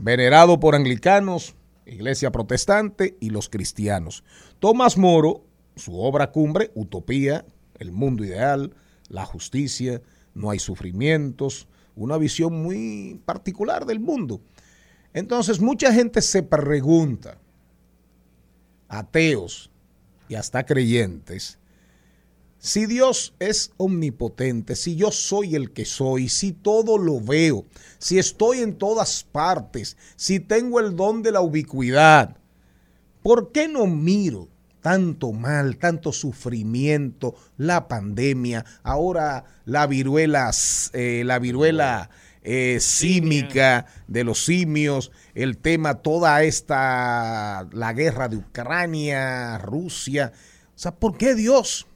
venerado por anglicanos, iglesia protestante y los cristianos. Tomás Moro, su obra cumbre, Utopía, el mundo ideal, la justicia, no hay sufrimientos, una visión muy particular del mundo. Entonces mucha gente se pregunta, ateos y hasta creyentes, si Dios es omnipotente, si yo soy el que soy, si todo lo veo, si estoy en todas partes, si tengo el don de la ubicuidad, ¿por qué no miro tanto mal, tanto sufrimiento, la pandemia, ahora la viruela, eh, la viruela eh, símica de los simios, el tema, toda esta, la guerra de Ucrania, Rusia. O sea, ¿por qué Dios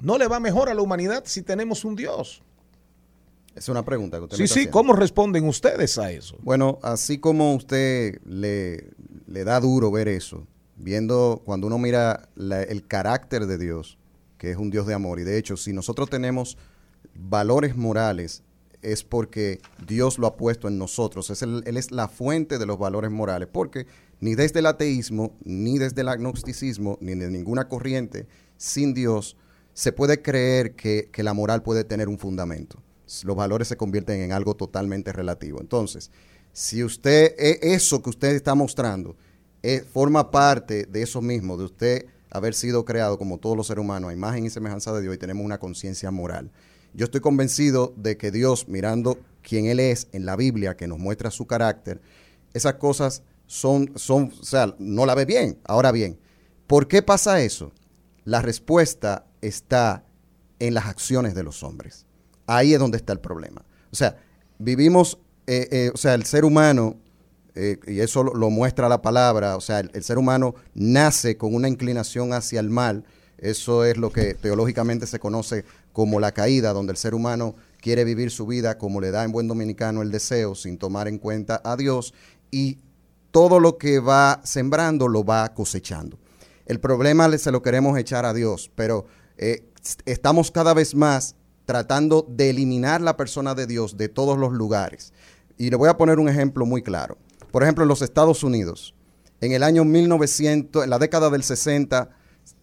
no le va mejor a la humanidad si tenemos un Dios? Es una pregunta que usted me Sí, está sí, haciendo. ¿cómo responden ustedes a eso? Bueno, así como usted le, le da duro ver eso, viendo cuando uno mira la- el carácter de Dios, que es un Dios de amor, y de hecho, si nosotros tenemos valores morales, es porque Dios lo ha puesto en nosotros. Es él es la fuente de los valores morales, porque ni desde el ateísmo, ni desde el agnosticismo, ni de ninguna corriente sin Dios, se puede creer que, que la moral puede tener un fundamento. Los valores se convierten en algo totalmente relativo. Entonces, si usted, e- eso que usted está mostrando, eh, forma parte de eso mismo, de usted haber sido creado como todos los seres humanos a imagen y semejanza de Dios y tenemos una conciencia moral. Yo estoy convencido de que Dios, mirando quién Él es en la Biblia, que nos muestra su carácter, esas cosas son, son, o sea, no la ve bien. Ahora bien, ¿por qué pasa eso? La respuesta está en las acciones de los hombres. Ahí es donde está el problema. O sea, vivimos, eh, eh, o sea, el ser humano, eh, y eso lo, muestra la palabra, o sea, el ser humano nace con una inclinación hacia el mal. Eso es lo que teológicamente se conoce como la caída, donde el ser humano quiere vivir su vida como le da en buen dominicano el deseo, sin tomar en cuenta a Dios, y todo lo que va sembrando lo va cosechando. El problema le- se lo queremos echar a Dios, pero eh, estamos cada vez más tratando de eliminar la persona de Dios de todos los lugares. Y le voy a poner un ejemplo muy claro. Por ejemplo, en los Estados Unidos, en el año 1900, en la década del 60,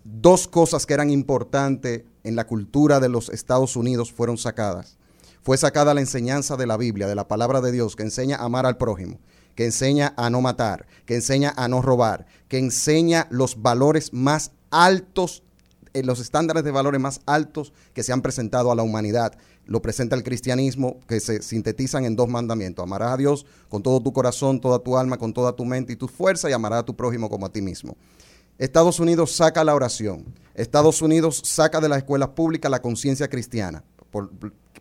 dos cosas que eran importantes en la cultura de los Estados Unidos fueron sacadas. Fue sacada la enseñanza de la Biblia, de la palabra de Dios, que enseña a amar al prójimo, que enseña a no matar, que enseña a no robar, que enseña los valores más altos, eh, los estándares de valores más altos que se han presentado a la humanidad. Lo presenta el cristianismo, que se sintetizan en dos mandamientos. Amarás a Dios con todo tu corazón, toda tu alma, con toda tu mente y tu fuerza, y amarás a tu prójimo como a ti mismo. Estados Unidos saca la oración. Estados Unidos saca de las escuelas públicas la conciencia cristiana, por-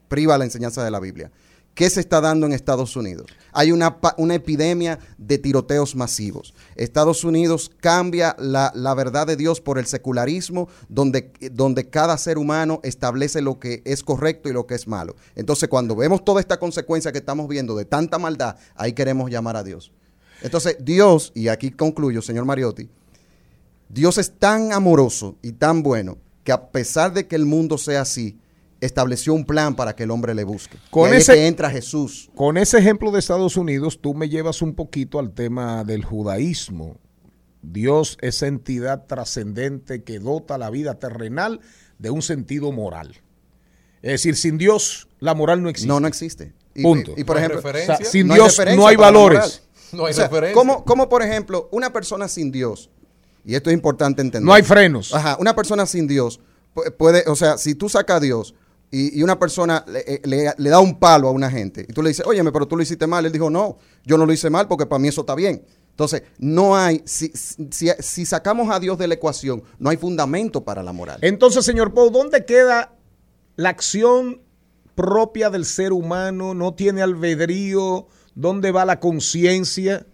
priva la enseñanza de la Biblia. ¿Qué se está dando en Estados Unidos? Hay una, una epidemia de tiroteos masivos. Estados Unidos cambia la, la verdad de Dios por el secularismo, donde, donde cada ser humano establece lo que es correcto y lo que es malo. Entonces, cuando vemos toda esta consecuencia que estamos viendo de tanta maldad, ahí queremos llamar a Dios. Entonces, Dios, y aquí concluyo, señor Mariotti, Dios es tan amoroso y tan bueno que a pesar de que el mundo sea así, estableció un plan para que el hombre le busque. Con y ahí es ese- que entra Jesús. Con ese ejemplo de Estados Unidos, tú me llevas un poquito al tema del judaísmo. Dios es entidad trascendente que dota la vida terrenal de un sentido moral. Es decir, sin Dios la moral no existe. No, no existe. Y- Punto. Y, y por No ejemplo, referencia. O sea, sin no Dios no hay valores. No hay O sea, referencia. ¿cómo, cómo, por ejemplo, una persona sin Dios, y esto es importante entender. No hay frenos. Ajá, una persona sin Dios pu- puede, o sea, si tú sacas a Dios y, y una persona le, eh, le- le da un palo a una gente y tú le dices, óyeme, pero tú lo hiciste mal, él dijo, no, yo no lo hice mal porque para mí eso está bien. Entonces, no hay, si, si, si sacamos a Dios de la ecuación, no hay fundamento para la moral. Entonces, señor Pou, ¿dónde queda la acción propia del ser humano? ¿No tiene albedrío? ¿Dónde va la conciencia,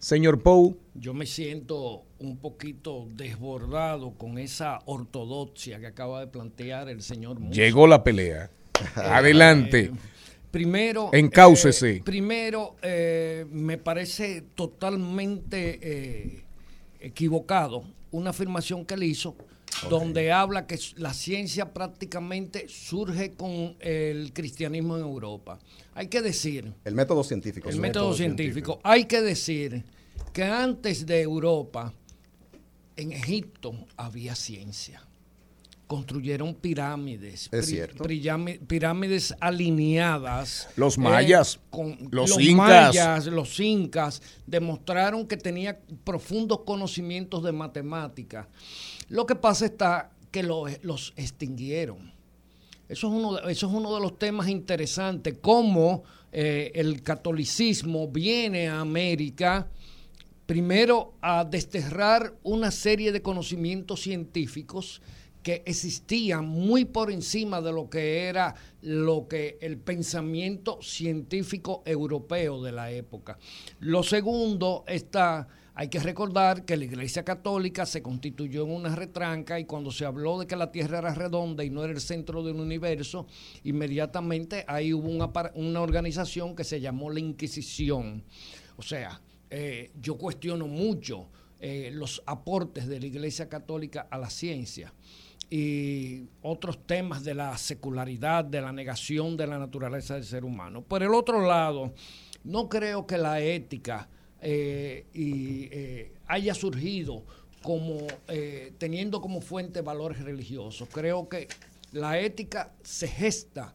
señor Pou? Yo me siento un poquito desbordado con esa ortodoxia que acaba de plantear el señor Musa. Llegó la pelea. Adelante. Primero, Encáucese. eh, primero, eh, me parece totalmente eh, equivocado una afirmación que él hizo, donde habla que la ciencia prácticamente surge con el cristianismo en Europa. Hay que decir, El método científico. el método científico, hay que decir que antes de Europa, en Egipto había ciencia. Construyeron pirámides. Es pri- Pirámides alineadas. Los eh, mayas, con los los incas. mayas, los incas, demostraron que tenía profundos conocimientos de matemática. Lo que pasa está que lo- los extinguieron. Eso es uno de, eso es uno de los temas interesantes, cómo eh, el catolicismo viene a América primero a desterrar una serie de conocimientos científicos que existían muy por encima de lo que era lo que el pensamiento científico europeo de la época. Lo segundo está hay que recordar que la Iglesia Católica se constituyó en una retranca y cuando se habló de que la Tierra era redonda y no era el centro del universo, inmediatamente ahí hubo una, una organización que se llamó la Inquisición. O sea, eh, yo cuestiono mucho eh, los aportes de la Iglesia Católica a la ciencia y otros temas de la secularidad, de la negación de la naturaleza del ser humano. Por el otro lado, no creo que la ética eh, haya surgido como eh, teniendo como fuente valores religiosos. Creo que la ética se gesta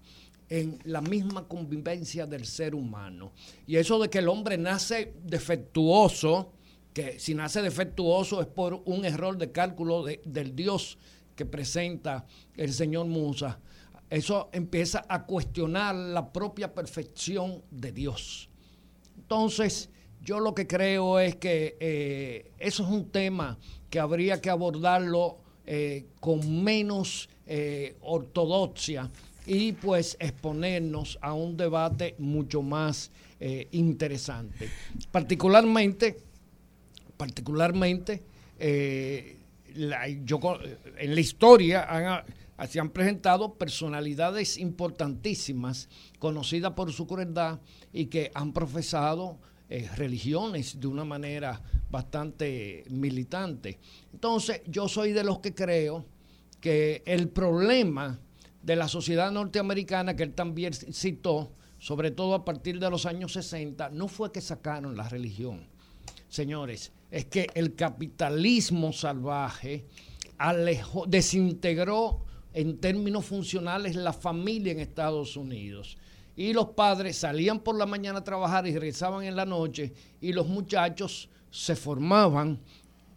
en la misma convivencia del ser humano. Y eso de que el hombre nace defectuoso, que si nace defectuoso es por un error de cálculo de- del Dios que presenta el señor Musa, eso empieza a cuestionar la propia perfección de Dios. Entonces, yo lo que creo es que eh, eso es un tema que habría que abordarlo eh, con menos eh, ortodoxia y pues exponernos a un debate mucho más eh, interesante. Particularmente, particularmente, eh, yo en la historia han- a- se han presentado personalidades importantísimas, conocidas por su crueldad y que han profesado eh, religiones de una manera bastante militante. Entonces, yo soy de los que creo que el problema de la sociedad norteamericana que él también citó, sobre todo a partir de los años 60, no fue que sacaron la religión. Señores, es que el capitalismo salvaje desintegró en términos funcionales la familia en Estados Unidos. Y los padres salían por la mañana a trabajar y regresaban en la noche y los muchachos se formaban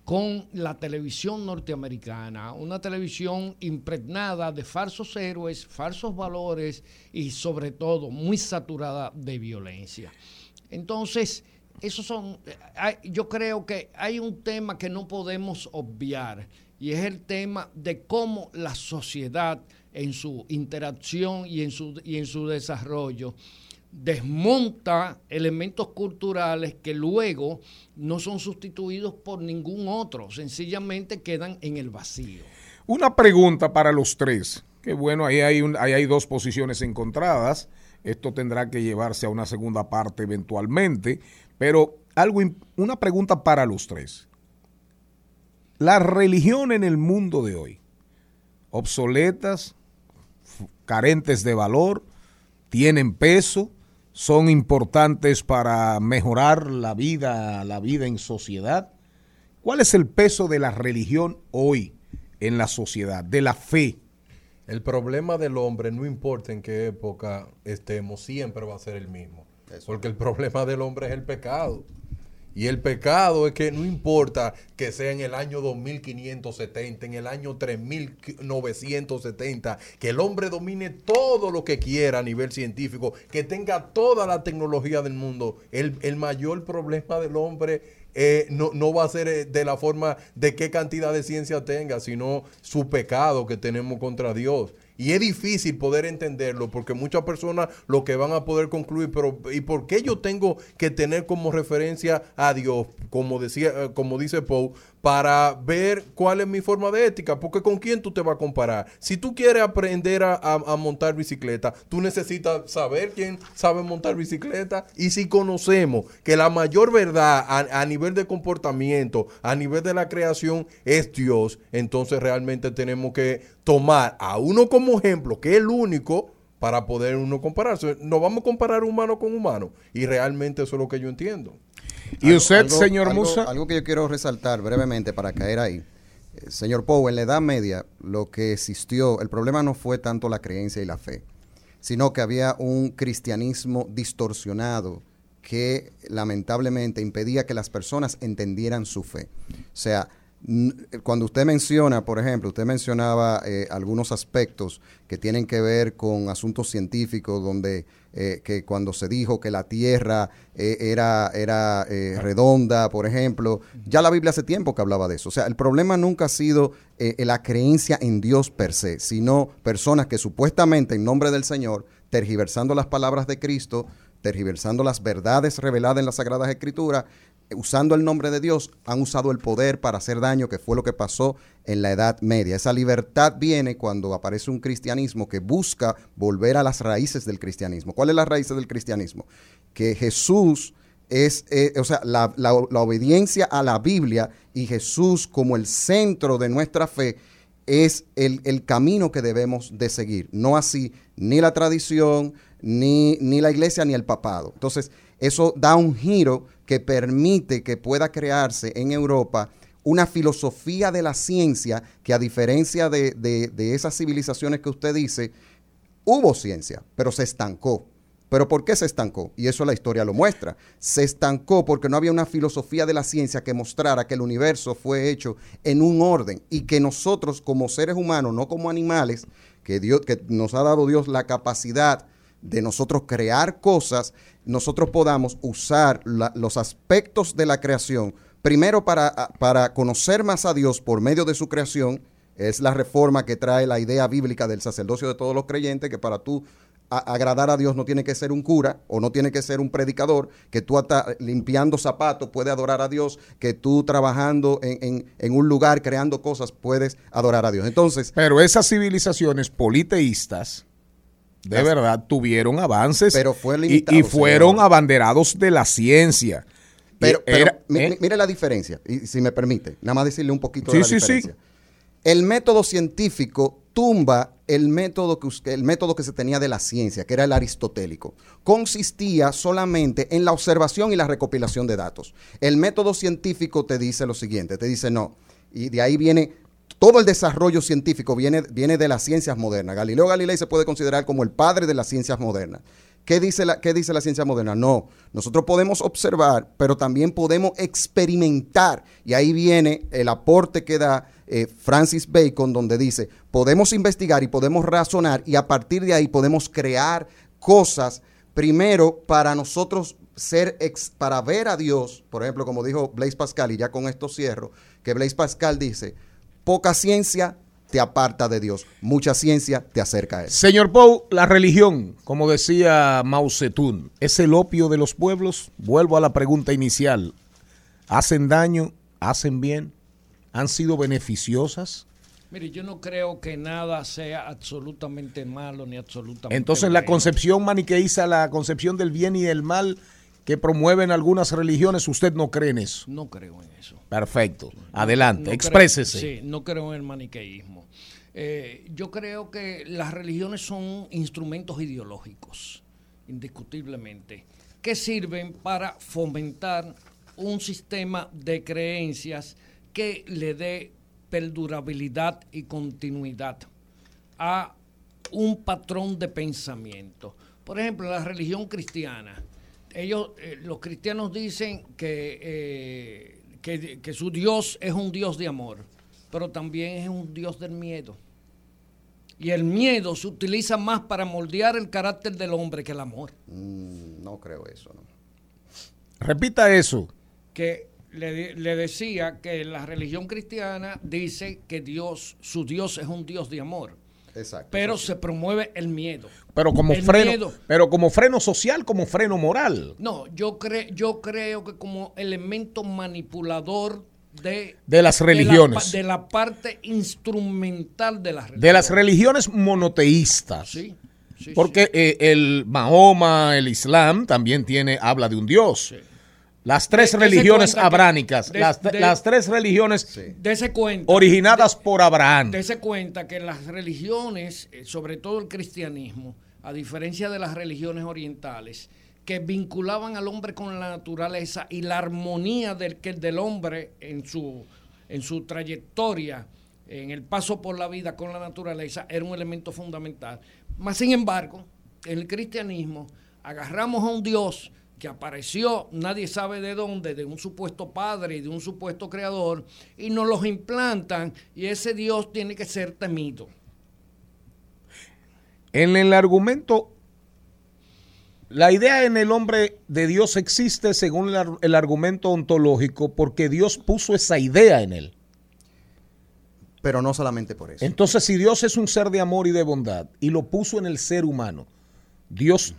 con la televisión norteamericana, una televisión impregnada de falsos héroes, falsos valores y sobre todo muy saturada de violencia. Entonces, esos son, eh, yo creo que hay un tema que no podemos obviar y es el tema de cómo la sociedad en su interacción y en su, y en su desarrollo desmonta elementos culturales que luego no son sustituidos por ningún otro, sencillamente quedan en el vacío. Una pregunta para los tres. Que bueno, ahí hay, un- ahí hay dos posiciones encontradas. Esto tendrá que llevarse a una segunda parte eventualmente. Pero algo, una pregunta para los tres. La religión en el mundo de hoy, obsoletas, carentes de valor, tienen peso, son importantes para mejorar la vida, la vida en sociedad. ¿Cuál es el peso de la religión hoy en la sociedad, de la fe? El problema del hombre, no importa en qué época estemos, siempre va a ser el mismo. Porque el problema del hombre es el pecado. Y el pecado es que no importa que sea en el año 2570, en el año 3970, que el hombre domine todo lo que quiera a nivel científico, que tenga toda la tecnología del mundo. El, el mayor problema del hombre eh, no, no va a ser eh, de la forma de qué cantidad de ciencia tenga, sino su pecado que tenemos contra Dios. Y es difícil poder entenderlo porque muchas personas lo que van a poder concluir, pero ¿y por qué yo tengo que tener como referencia a Dios, como decía, eh, como dice Poe, para ver cuál es mi forma de ética? Porque con quién tú te vas a comparar. Si tú quieres aprender a, montar bicicleta, tú necesitas saber quién sabe montar bicicleta. Y si conocemos que la mayor verdad a, a nivel de comportamiento, a nivel de la creación, es Dios, entonces realmente tenemos que tomar a uno como ejemplo, que es el único, para poder uno compararse. No vamos a comparar humano con humano. Y realmente eso es lo que yo entiendo. ¿Y usted, Algo- señor algo- Musa? Algo que yo quiero resaltar brevemente para caer ahí. Eh, Señor Poe, en la Edad Media lo que existió, el problema no fue tanto la creencia y la fe, sino que había un cristianismo distorsionado que lamentablemente impedía que las personas entendieran su fe. O sea, cuando usted menciona, por ejemplo, usted mencionaba eh, algunos aspectos que tienen que ver con asuntos científicos, donde eh, que cuando se dijo que la Tierra eh, era, era eh, redonda, por ejemplo, ya la Biblia hace tiempo que hablaba de eso. O sea, el problema nunca ha sido eh, la creencia en Dios per se, sino personas que supuestamente en nombre del Señor, tergiversando las palabras de Cristo, tergiversando las verdades reveladas en las Sagradas Escrituras, eh, usando el nombre de Dios, han usado el poder para hacer daño, que fue lo que pasó en la Edad Media. Esa libertad viene cuando aparece un cristianismo que busca volver a las raíces del cristianismo. ¿Cuáles las raíces del cristianismo? Que Jesús es, eh, o sea, la, la- la obediencia a la Biblia y Jesús como el centro de nuestra fe es el, el camino que debemos de seguir. No así ni la tradición, ni, ni la iglesia, ni el papado. Entonces, eso da un giro que permite que pueda crearse en Europa una filosofía de la ciencia que a diferencia de, de- esas civilizaciones que usted dice, hubo ciencia, pero se estancó. ¿Pero por qué se estancó? Y eso la historia lo muestra. Se estancó porque no había una filosofía de la ciencia que mostrara que el universo fue hecho en un orden y que nosotros como seres humanos, no como animales, que, Dios, que nos ha dado Dios la capacidad de nosotros crear cosas, nosotros podamos usar los aspectos de la creación, primero para, para conocer más a Dios por medio de su creación, es la reforma que trae la idea bíblica del sacerdocio de todos los creyentes, que para tú agradar a Dios no tiene que ser un cura o no tiene que ser un predicador, que tú hasta limpiando zapatos puedes adorar a Dios, que tú trabajando en, en- en un lugar creando cosas puedes adorar a Dios. Entonces, Pero esas civilizaciones politeístas, de Las- verdad, tuvieron avances Pero fue y- limitado, y, fueron señor. abanderados de la ciencia. Pero, pero era- ¿eh? mi- mire la diferencia, y si me permite, nada más decirle un poquito Sí, de la sí, sí. diferencia. El método científico tumba el método, que, el método que se tenía de la ciencia, que era el aristotélico. Consistía solamente en la observación y la recopilación de datos. El método científico te dice lo siguiente, te dice no, y de ahí viene todo el desarrollo científico viene, viene de las ciencias modernas. Galileo Galilei se puede considerar como el padre de las ciencias modernas. ¿Qué dice, la, ¿Qué dice la ciencia moderna? No, nosotros podemos observar, pero también podemos experimentar. Y ahí viene el aporte que da eh, Francis Bacon, donde dice, podemos investigar y podemos razonar y a partir de ahí podemos crear cosas, primero para nosotros ser, ex- para ver a Dios, por ejemplo, como dijo Blaise Pascal, y ya con esto cierro, que Blaise Pascal dice, poca ciencia, te aparta de Dios. Mucha ciencia te acerca a Él. Señor Pou, la religión, como decía Mao Zedong, ¿es el opio de los pueblos? Vuelvo a la pregunta inicial. ¿Hacen daño? ¿Hacen bien? ¿Han sido beneficiosas? Mire, yo no creo que nada sea absolutamente malo ni absolutamente Entonces la concepción maniqueísta, la concepción del bien y del mal que promueven algunas religiones, usted no cree en eso. No creo en eso. Perfecto. Adelante, No creo- exprésese. sí, no creo en el maniqueísmo. Eh, yo creo que las religiones son instrumentos ideológicos, indiscutiblemente, que sirven para fomentar un sistema de creencias que le dé perdurabilidad y continuidad a un patrón de pensamiento. Por ejemplo, la religión cristiana. Ellos, eh, los cristianos dicen que, eh, que, que su Dios es un Dios de amor, pero también es un Dios del miedo. Y el miedo se utiliza más para moldear el carácter del hombre que el amor. Mm, no creo eso, ¿no? Repita eso. que le, di- le decía que la religión cristiana dice que Dios, su Dios es un Dios de amor. Exacto. Pero se promueve el miedo. Pero como El freno, miedo. pero como freno social, como freno moral. No, yo, cre, yo creo que como elemento manipulador de, De las la religiones. De la, parte instrumental de las religiones. De las religiones monoteístas. Sí, sí, Porque eh, el Mahoma, el Islam, también tiene, habla de un Dios. Las tres De- religiones que- abránicas, de- las, de- las tres religiones cuenta. originadas por Abraham. Dese cuenta que las religiones, eh, sobre todo el cristianismo, a diferencia de las religiones orientales, que vinculaban al hombre con la naturaleza y la armonía del, que del hombre en su, en su trayectoria, en el paso por la vida con la naturaleza, era un elemento fundamental. Más sin embargo, en el cristianismo agarramos a un Dios que apareció, nadie sabe de dónde, de un supuesto padre y de un supuesto creador, y nos los implantan, y ese Dios tiene que ser temido. En el argumento, la idea en el hombre de Dios existe según el, ar- el argumento ontológico porque Dios puso esa idea en él. Pero no solamente por eso. Entonces, si Dios es un ser de amor y de bondad y lo puso en el ser humano, Dios,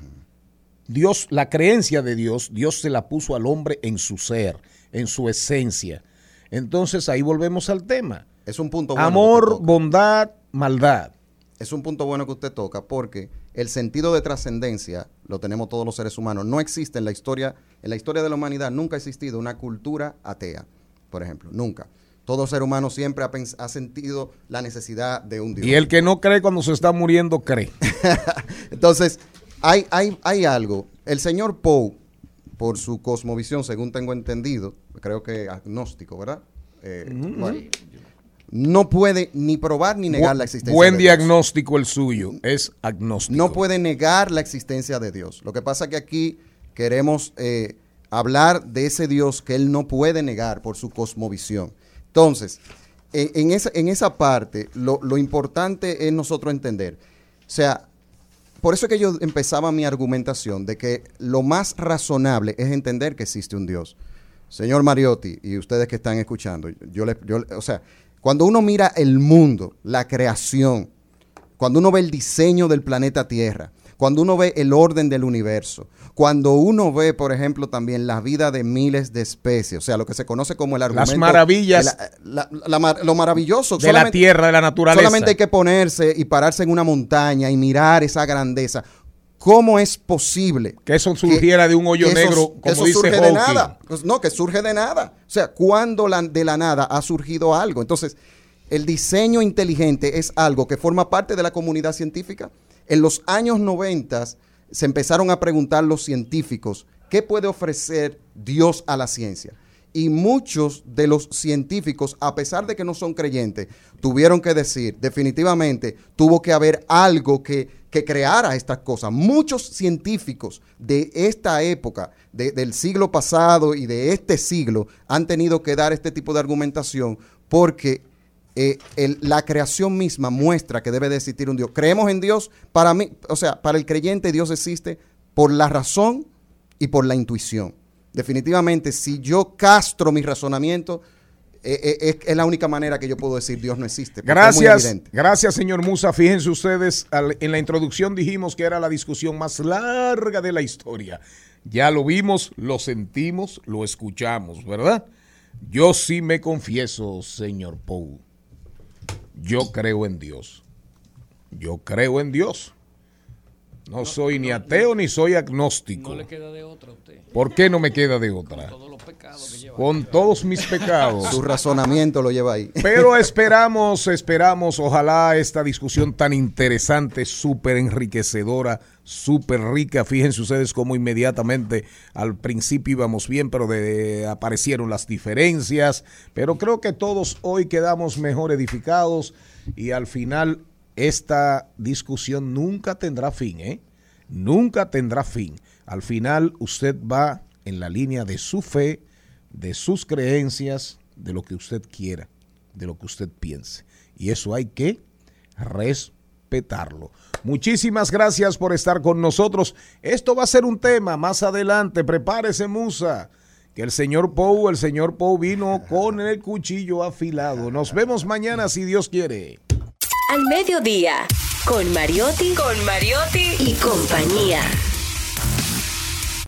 Dios, la creencia de Dios, Dios se la puso al hombre en su ser, en su esencia. Entonces ahí volvemos al tema. Es un punto bueno Amor, bondad, maldad. Es un punto bueno que usted toca porque el sentido de trascendencia lo tenemos todos los seres humanos. No existe en la historia, en la historia de la humanidad nunca ha existido una cultura atea, por ejemplo, nunca. Todo ser humano siempre ha, ha sentido la necesidad de un Dios. Y el que no cree cuando se está muriendo, cree. Entonces, hay, hay, hay algo. El señor Poe, por su cosmovisión, según tengo entendido, creo que agnóstico, ¿verdad? Eh, bueno, no puede ni probar ni negar Bu- la existencia Buen de Dios. diagnóstico el suyo, es agnóstico. No puede negar la existencia de Dios. Lo que pasa es que aquí queremos eh, hablar de ese Dios que él no puede negar por su cosmovisión. Entonces, en, en esa, en esa parte, lo, lo importante es nosotros entender. O sea, por eso es que yo empezaba mi argumentación de que lo más razonable es entender que existe un Dios. Señor Mariotti y ustedes que están escuchando, yo le, yo, o sea, cuando uno mira el mundo, la creación, cuando uno ve el diseño del planeta Tierra, cuando uno ve el orden del universo, cuando uno ve, por ejemplo, también la vida de miles de especies, o sea, lo que se conoce como el argumento... maravillas de la- la- la lo maravilloso. de la tierra, de la naturaleza. Solamente hay que ponerse y pararse en una montaña y mirar esa grandeza. ¿Cómo es posible que eso surgiera de un hoyo que eso- negro, que como eso dice surge de Hawking? nada? Pues no, que surge de nada. O sea, ¿cuándo la- de la nada ha surgido algo? Entonces, el diseño inteligente es algo que forma parte de la comunidad científica. En los años 90 se empezaron a preguntar los científicos, ¿qué puede ofrecer Dios a la ciencia? Y muchos de los científicos, a pesar de que no son creyentes, tuvieron que decir, definitivamente, tuvo que haber algo que, que creara estas cosas. Muchos científicos de esta época, de- del siglo pasado y de este siglo, han tenido que dar este tipo de argumentación porque eh, el- la creación misma muestra que debe de existir un Dios. Creemos en Dios, para mí, o sea, para el creyente Dios existe por la razón y por la intuición. Definitivamente, si yo castro mi razonamiento, eh, eh, es, la única manera que yo puedo decir Dios no existe. Gracias, gracias señor Musa. Fíjense ustedes, al- en la introducción dijimos que era la discusión más larga de la historia. Ya lo vimos, lo sentimos, lo escuchamos, ¿verdad? Yo sí me confieso, señor Pou. Yo creo en Dios. Yo creo en Dios. No, soy ni ateo ni soy agnóstico. No le queda de otra a usted. ¿Por qué no me queda de otra? Todos los pecados que lleva. Con todos mis pecados. Su razonamiento lo lleva ahí. Pero esperamos, esperamos, ojalá esta discusión tan interesante, súper enriquecedora, súper rica. Fíjense ustedes cómo inmediatamente al principio íbamos bien, pero aparecieron las diferencias. Pero creo que todos hoy quedamos mejor edificados y al final esta discusión nunca tendrá fin, ¿eh? Nunca tendrá fin. Al final usted va en la línea de su fe, de sus creencias, de lo que usted quiera, de lo que usted piense. Y eso hay que respetarlo. Muchísimas gracias por estar con nosotros. Esto va a ser un tema más adelante. Prepárese, Musa. Que el señor Pou, el señor Pou vino con el cuchillo afilado. Nos vemos mañana si Dios quiere. Al mediodía, con Mariotti, con Mariotti y compañía.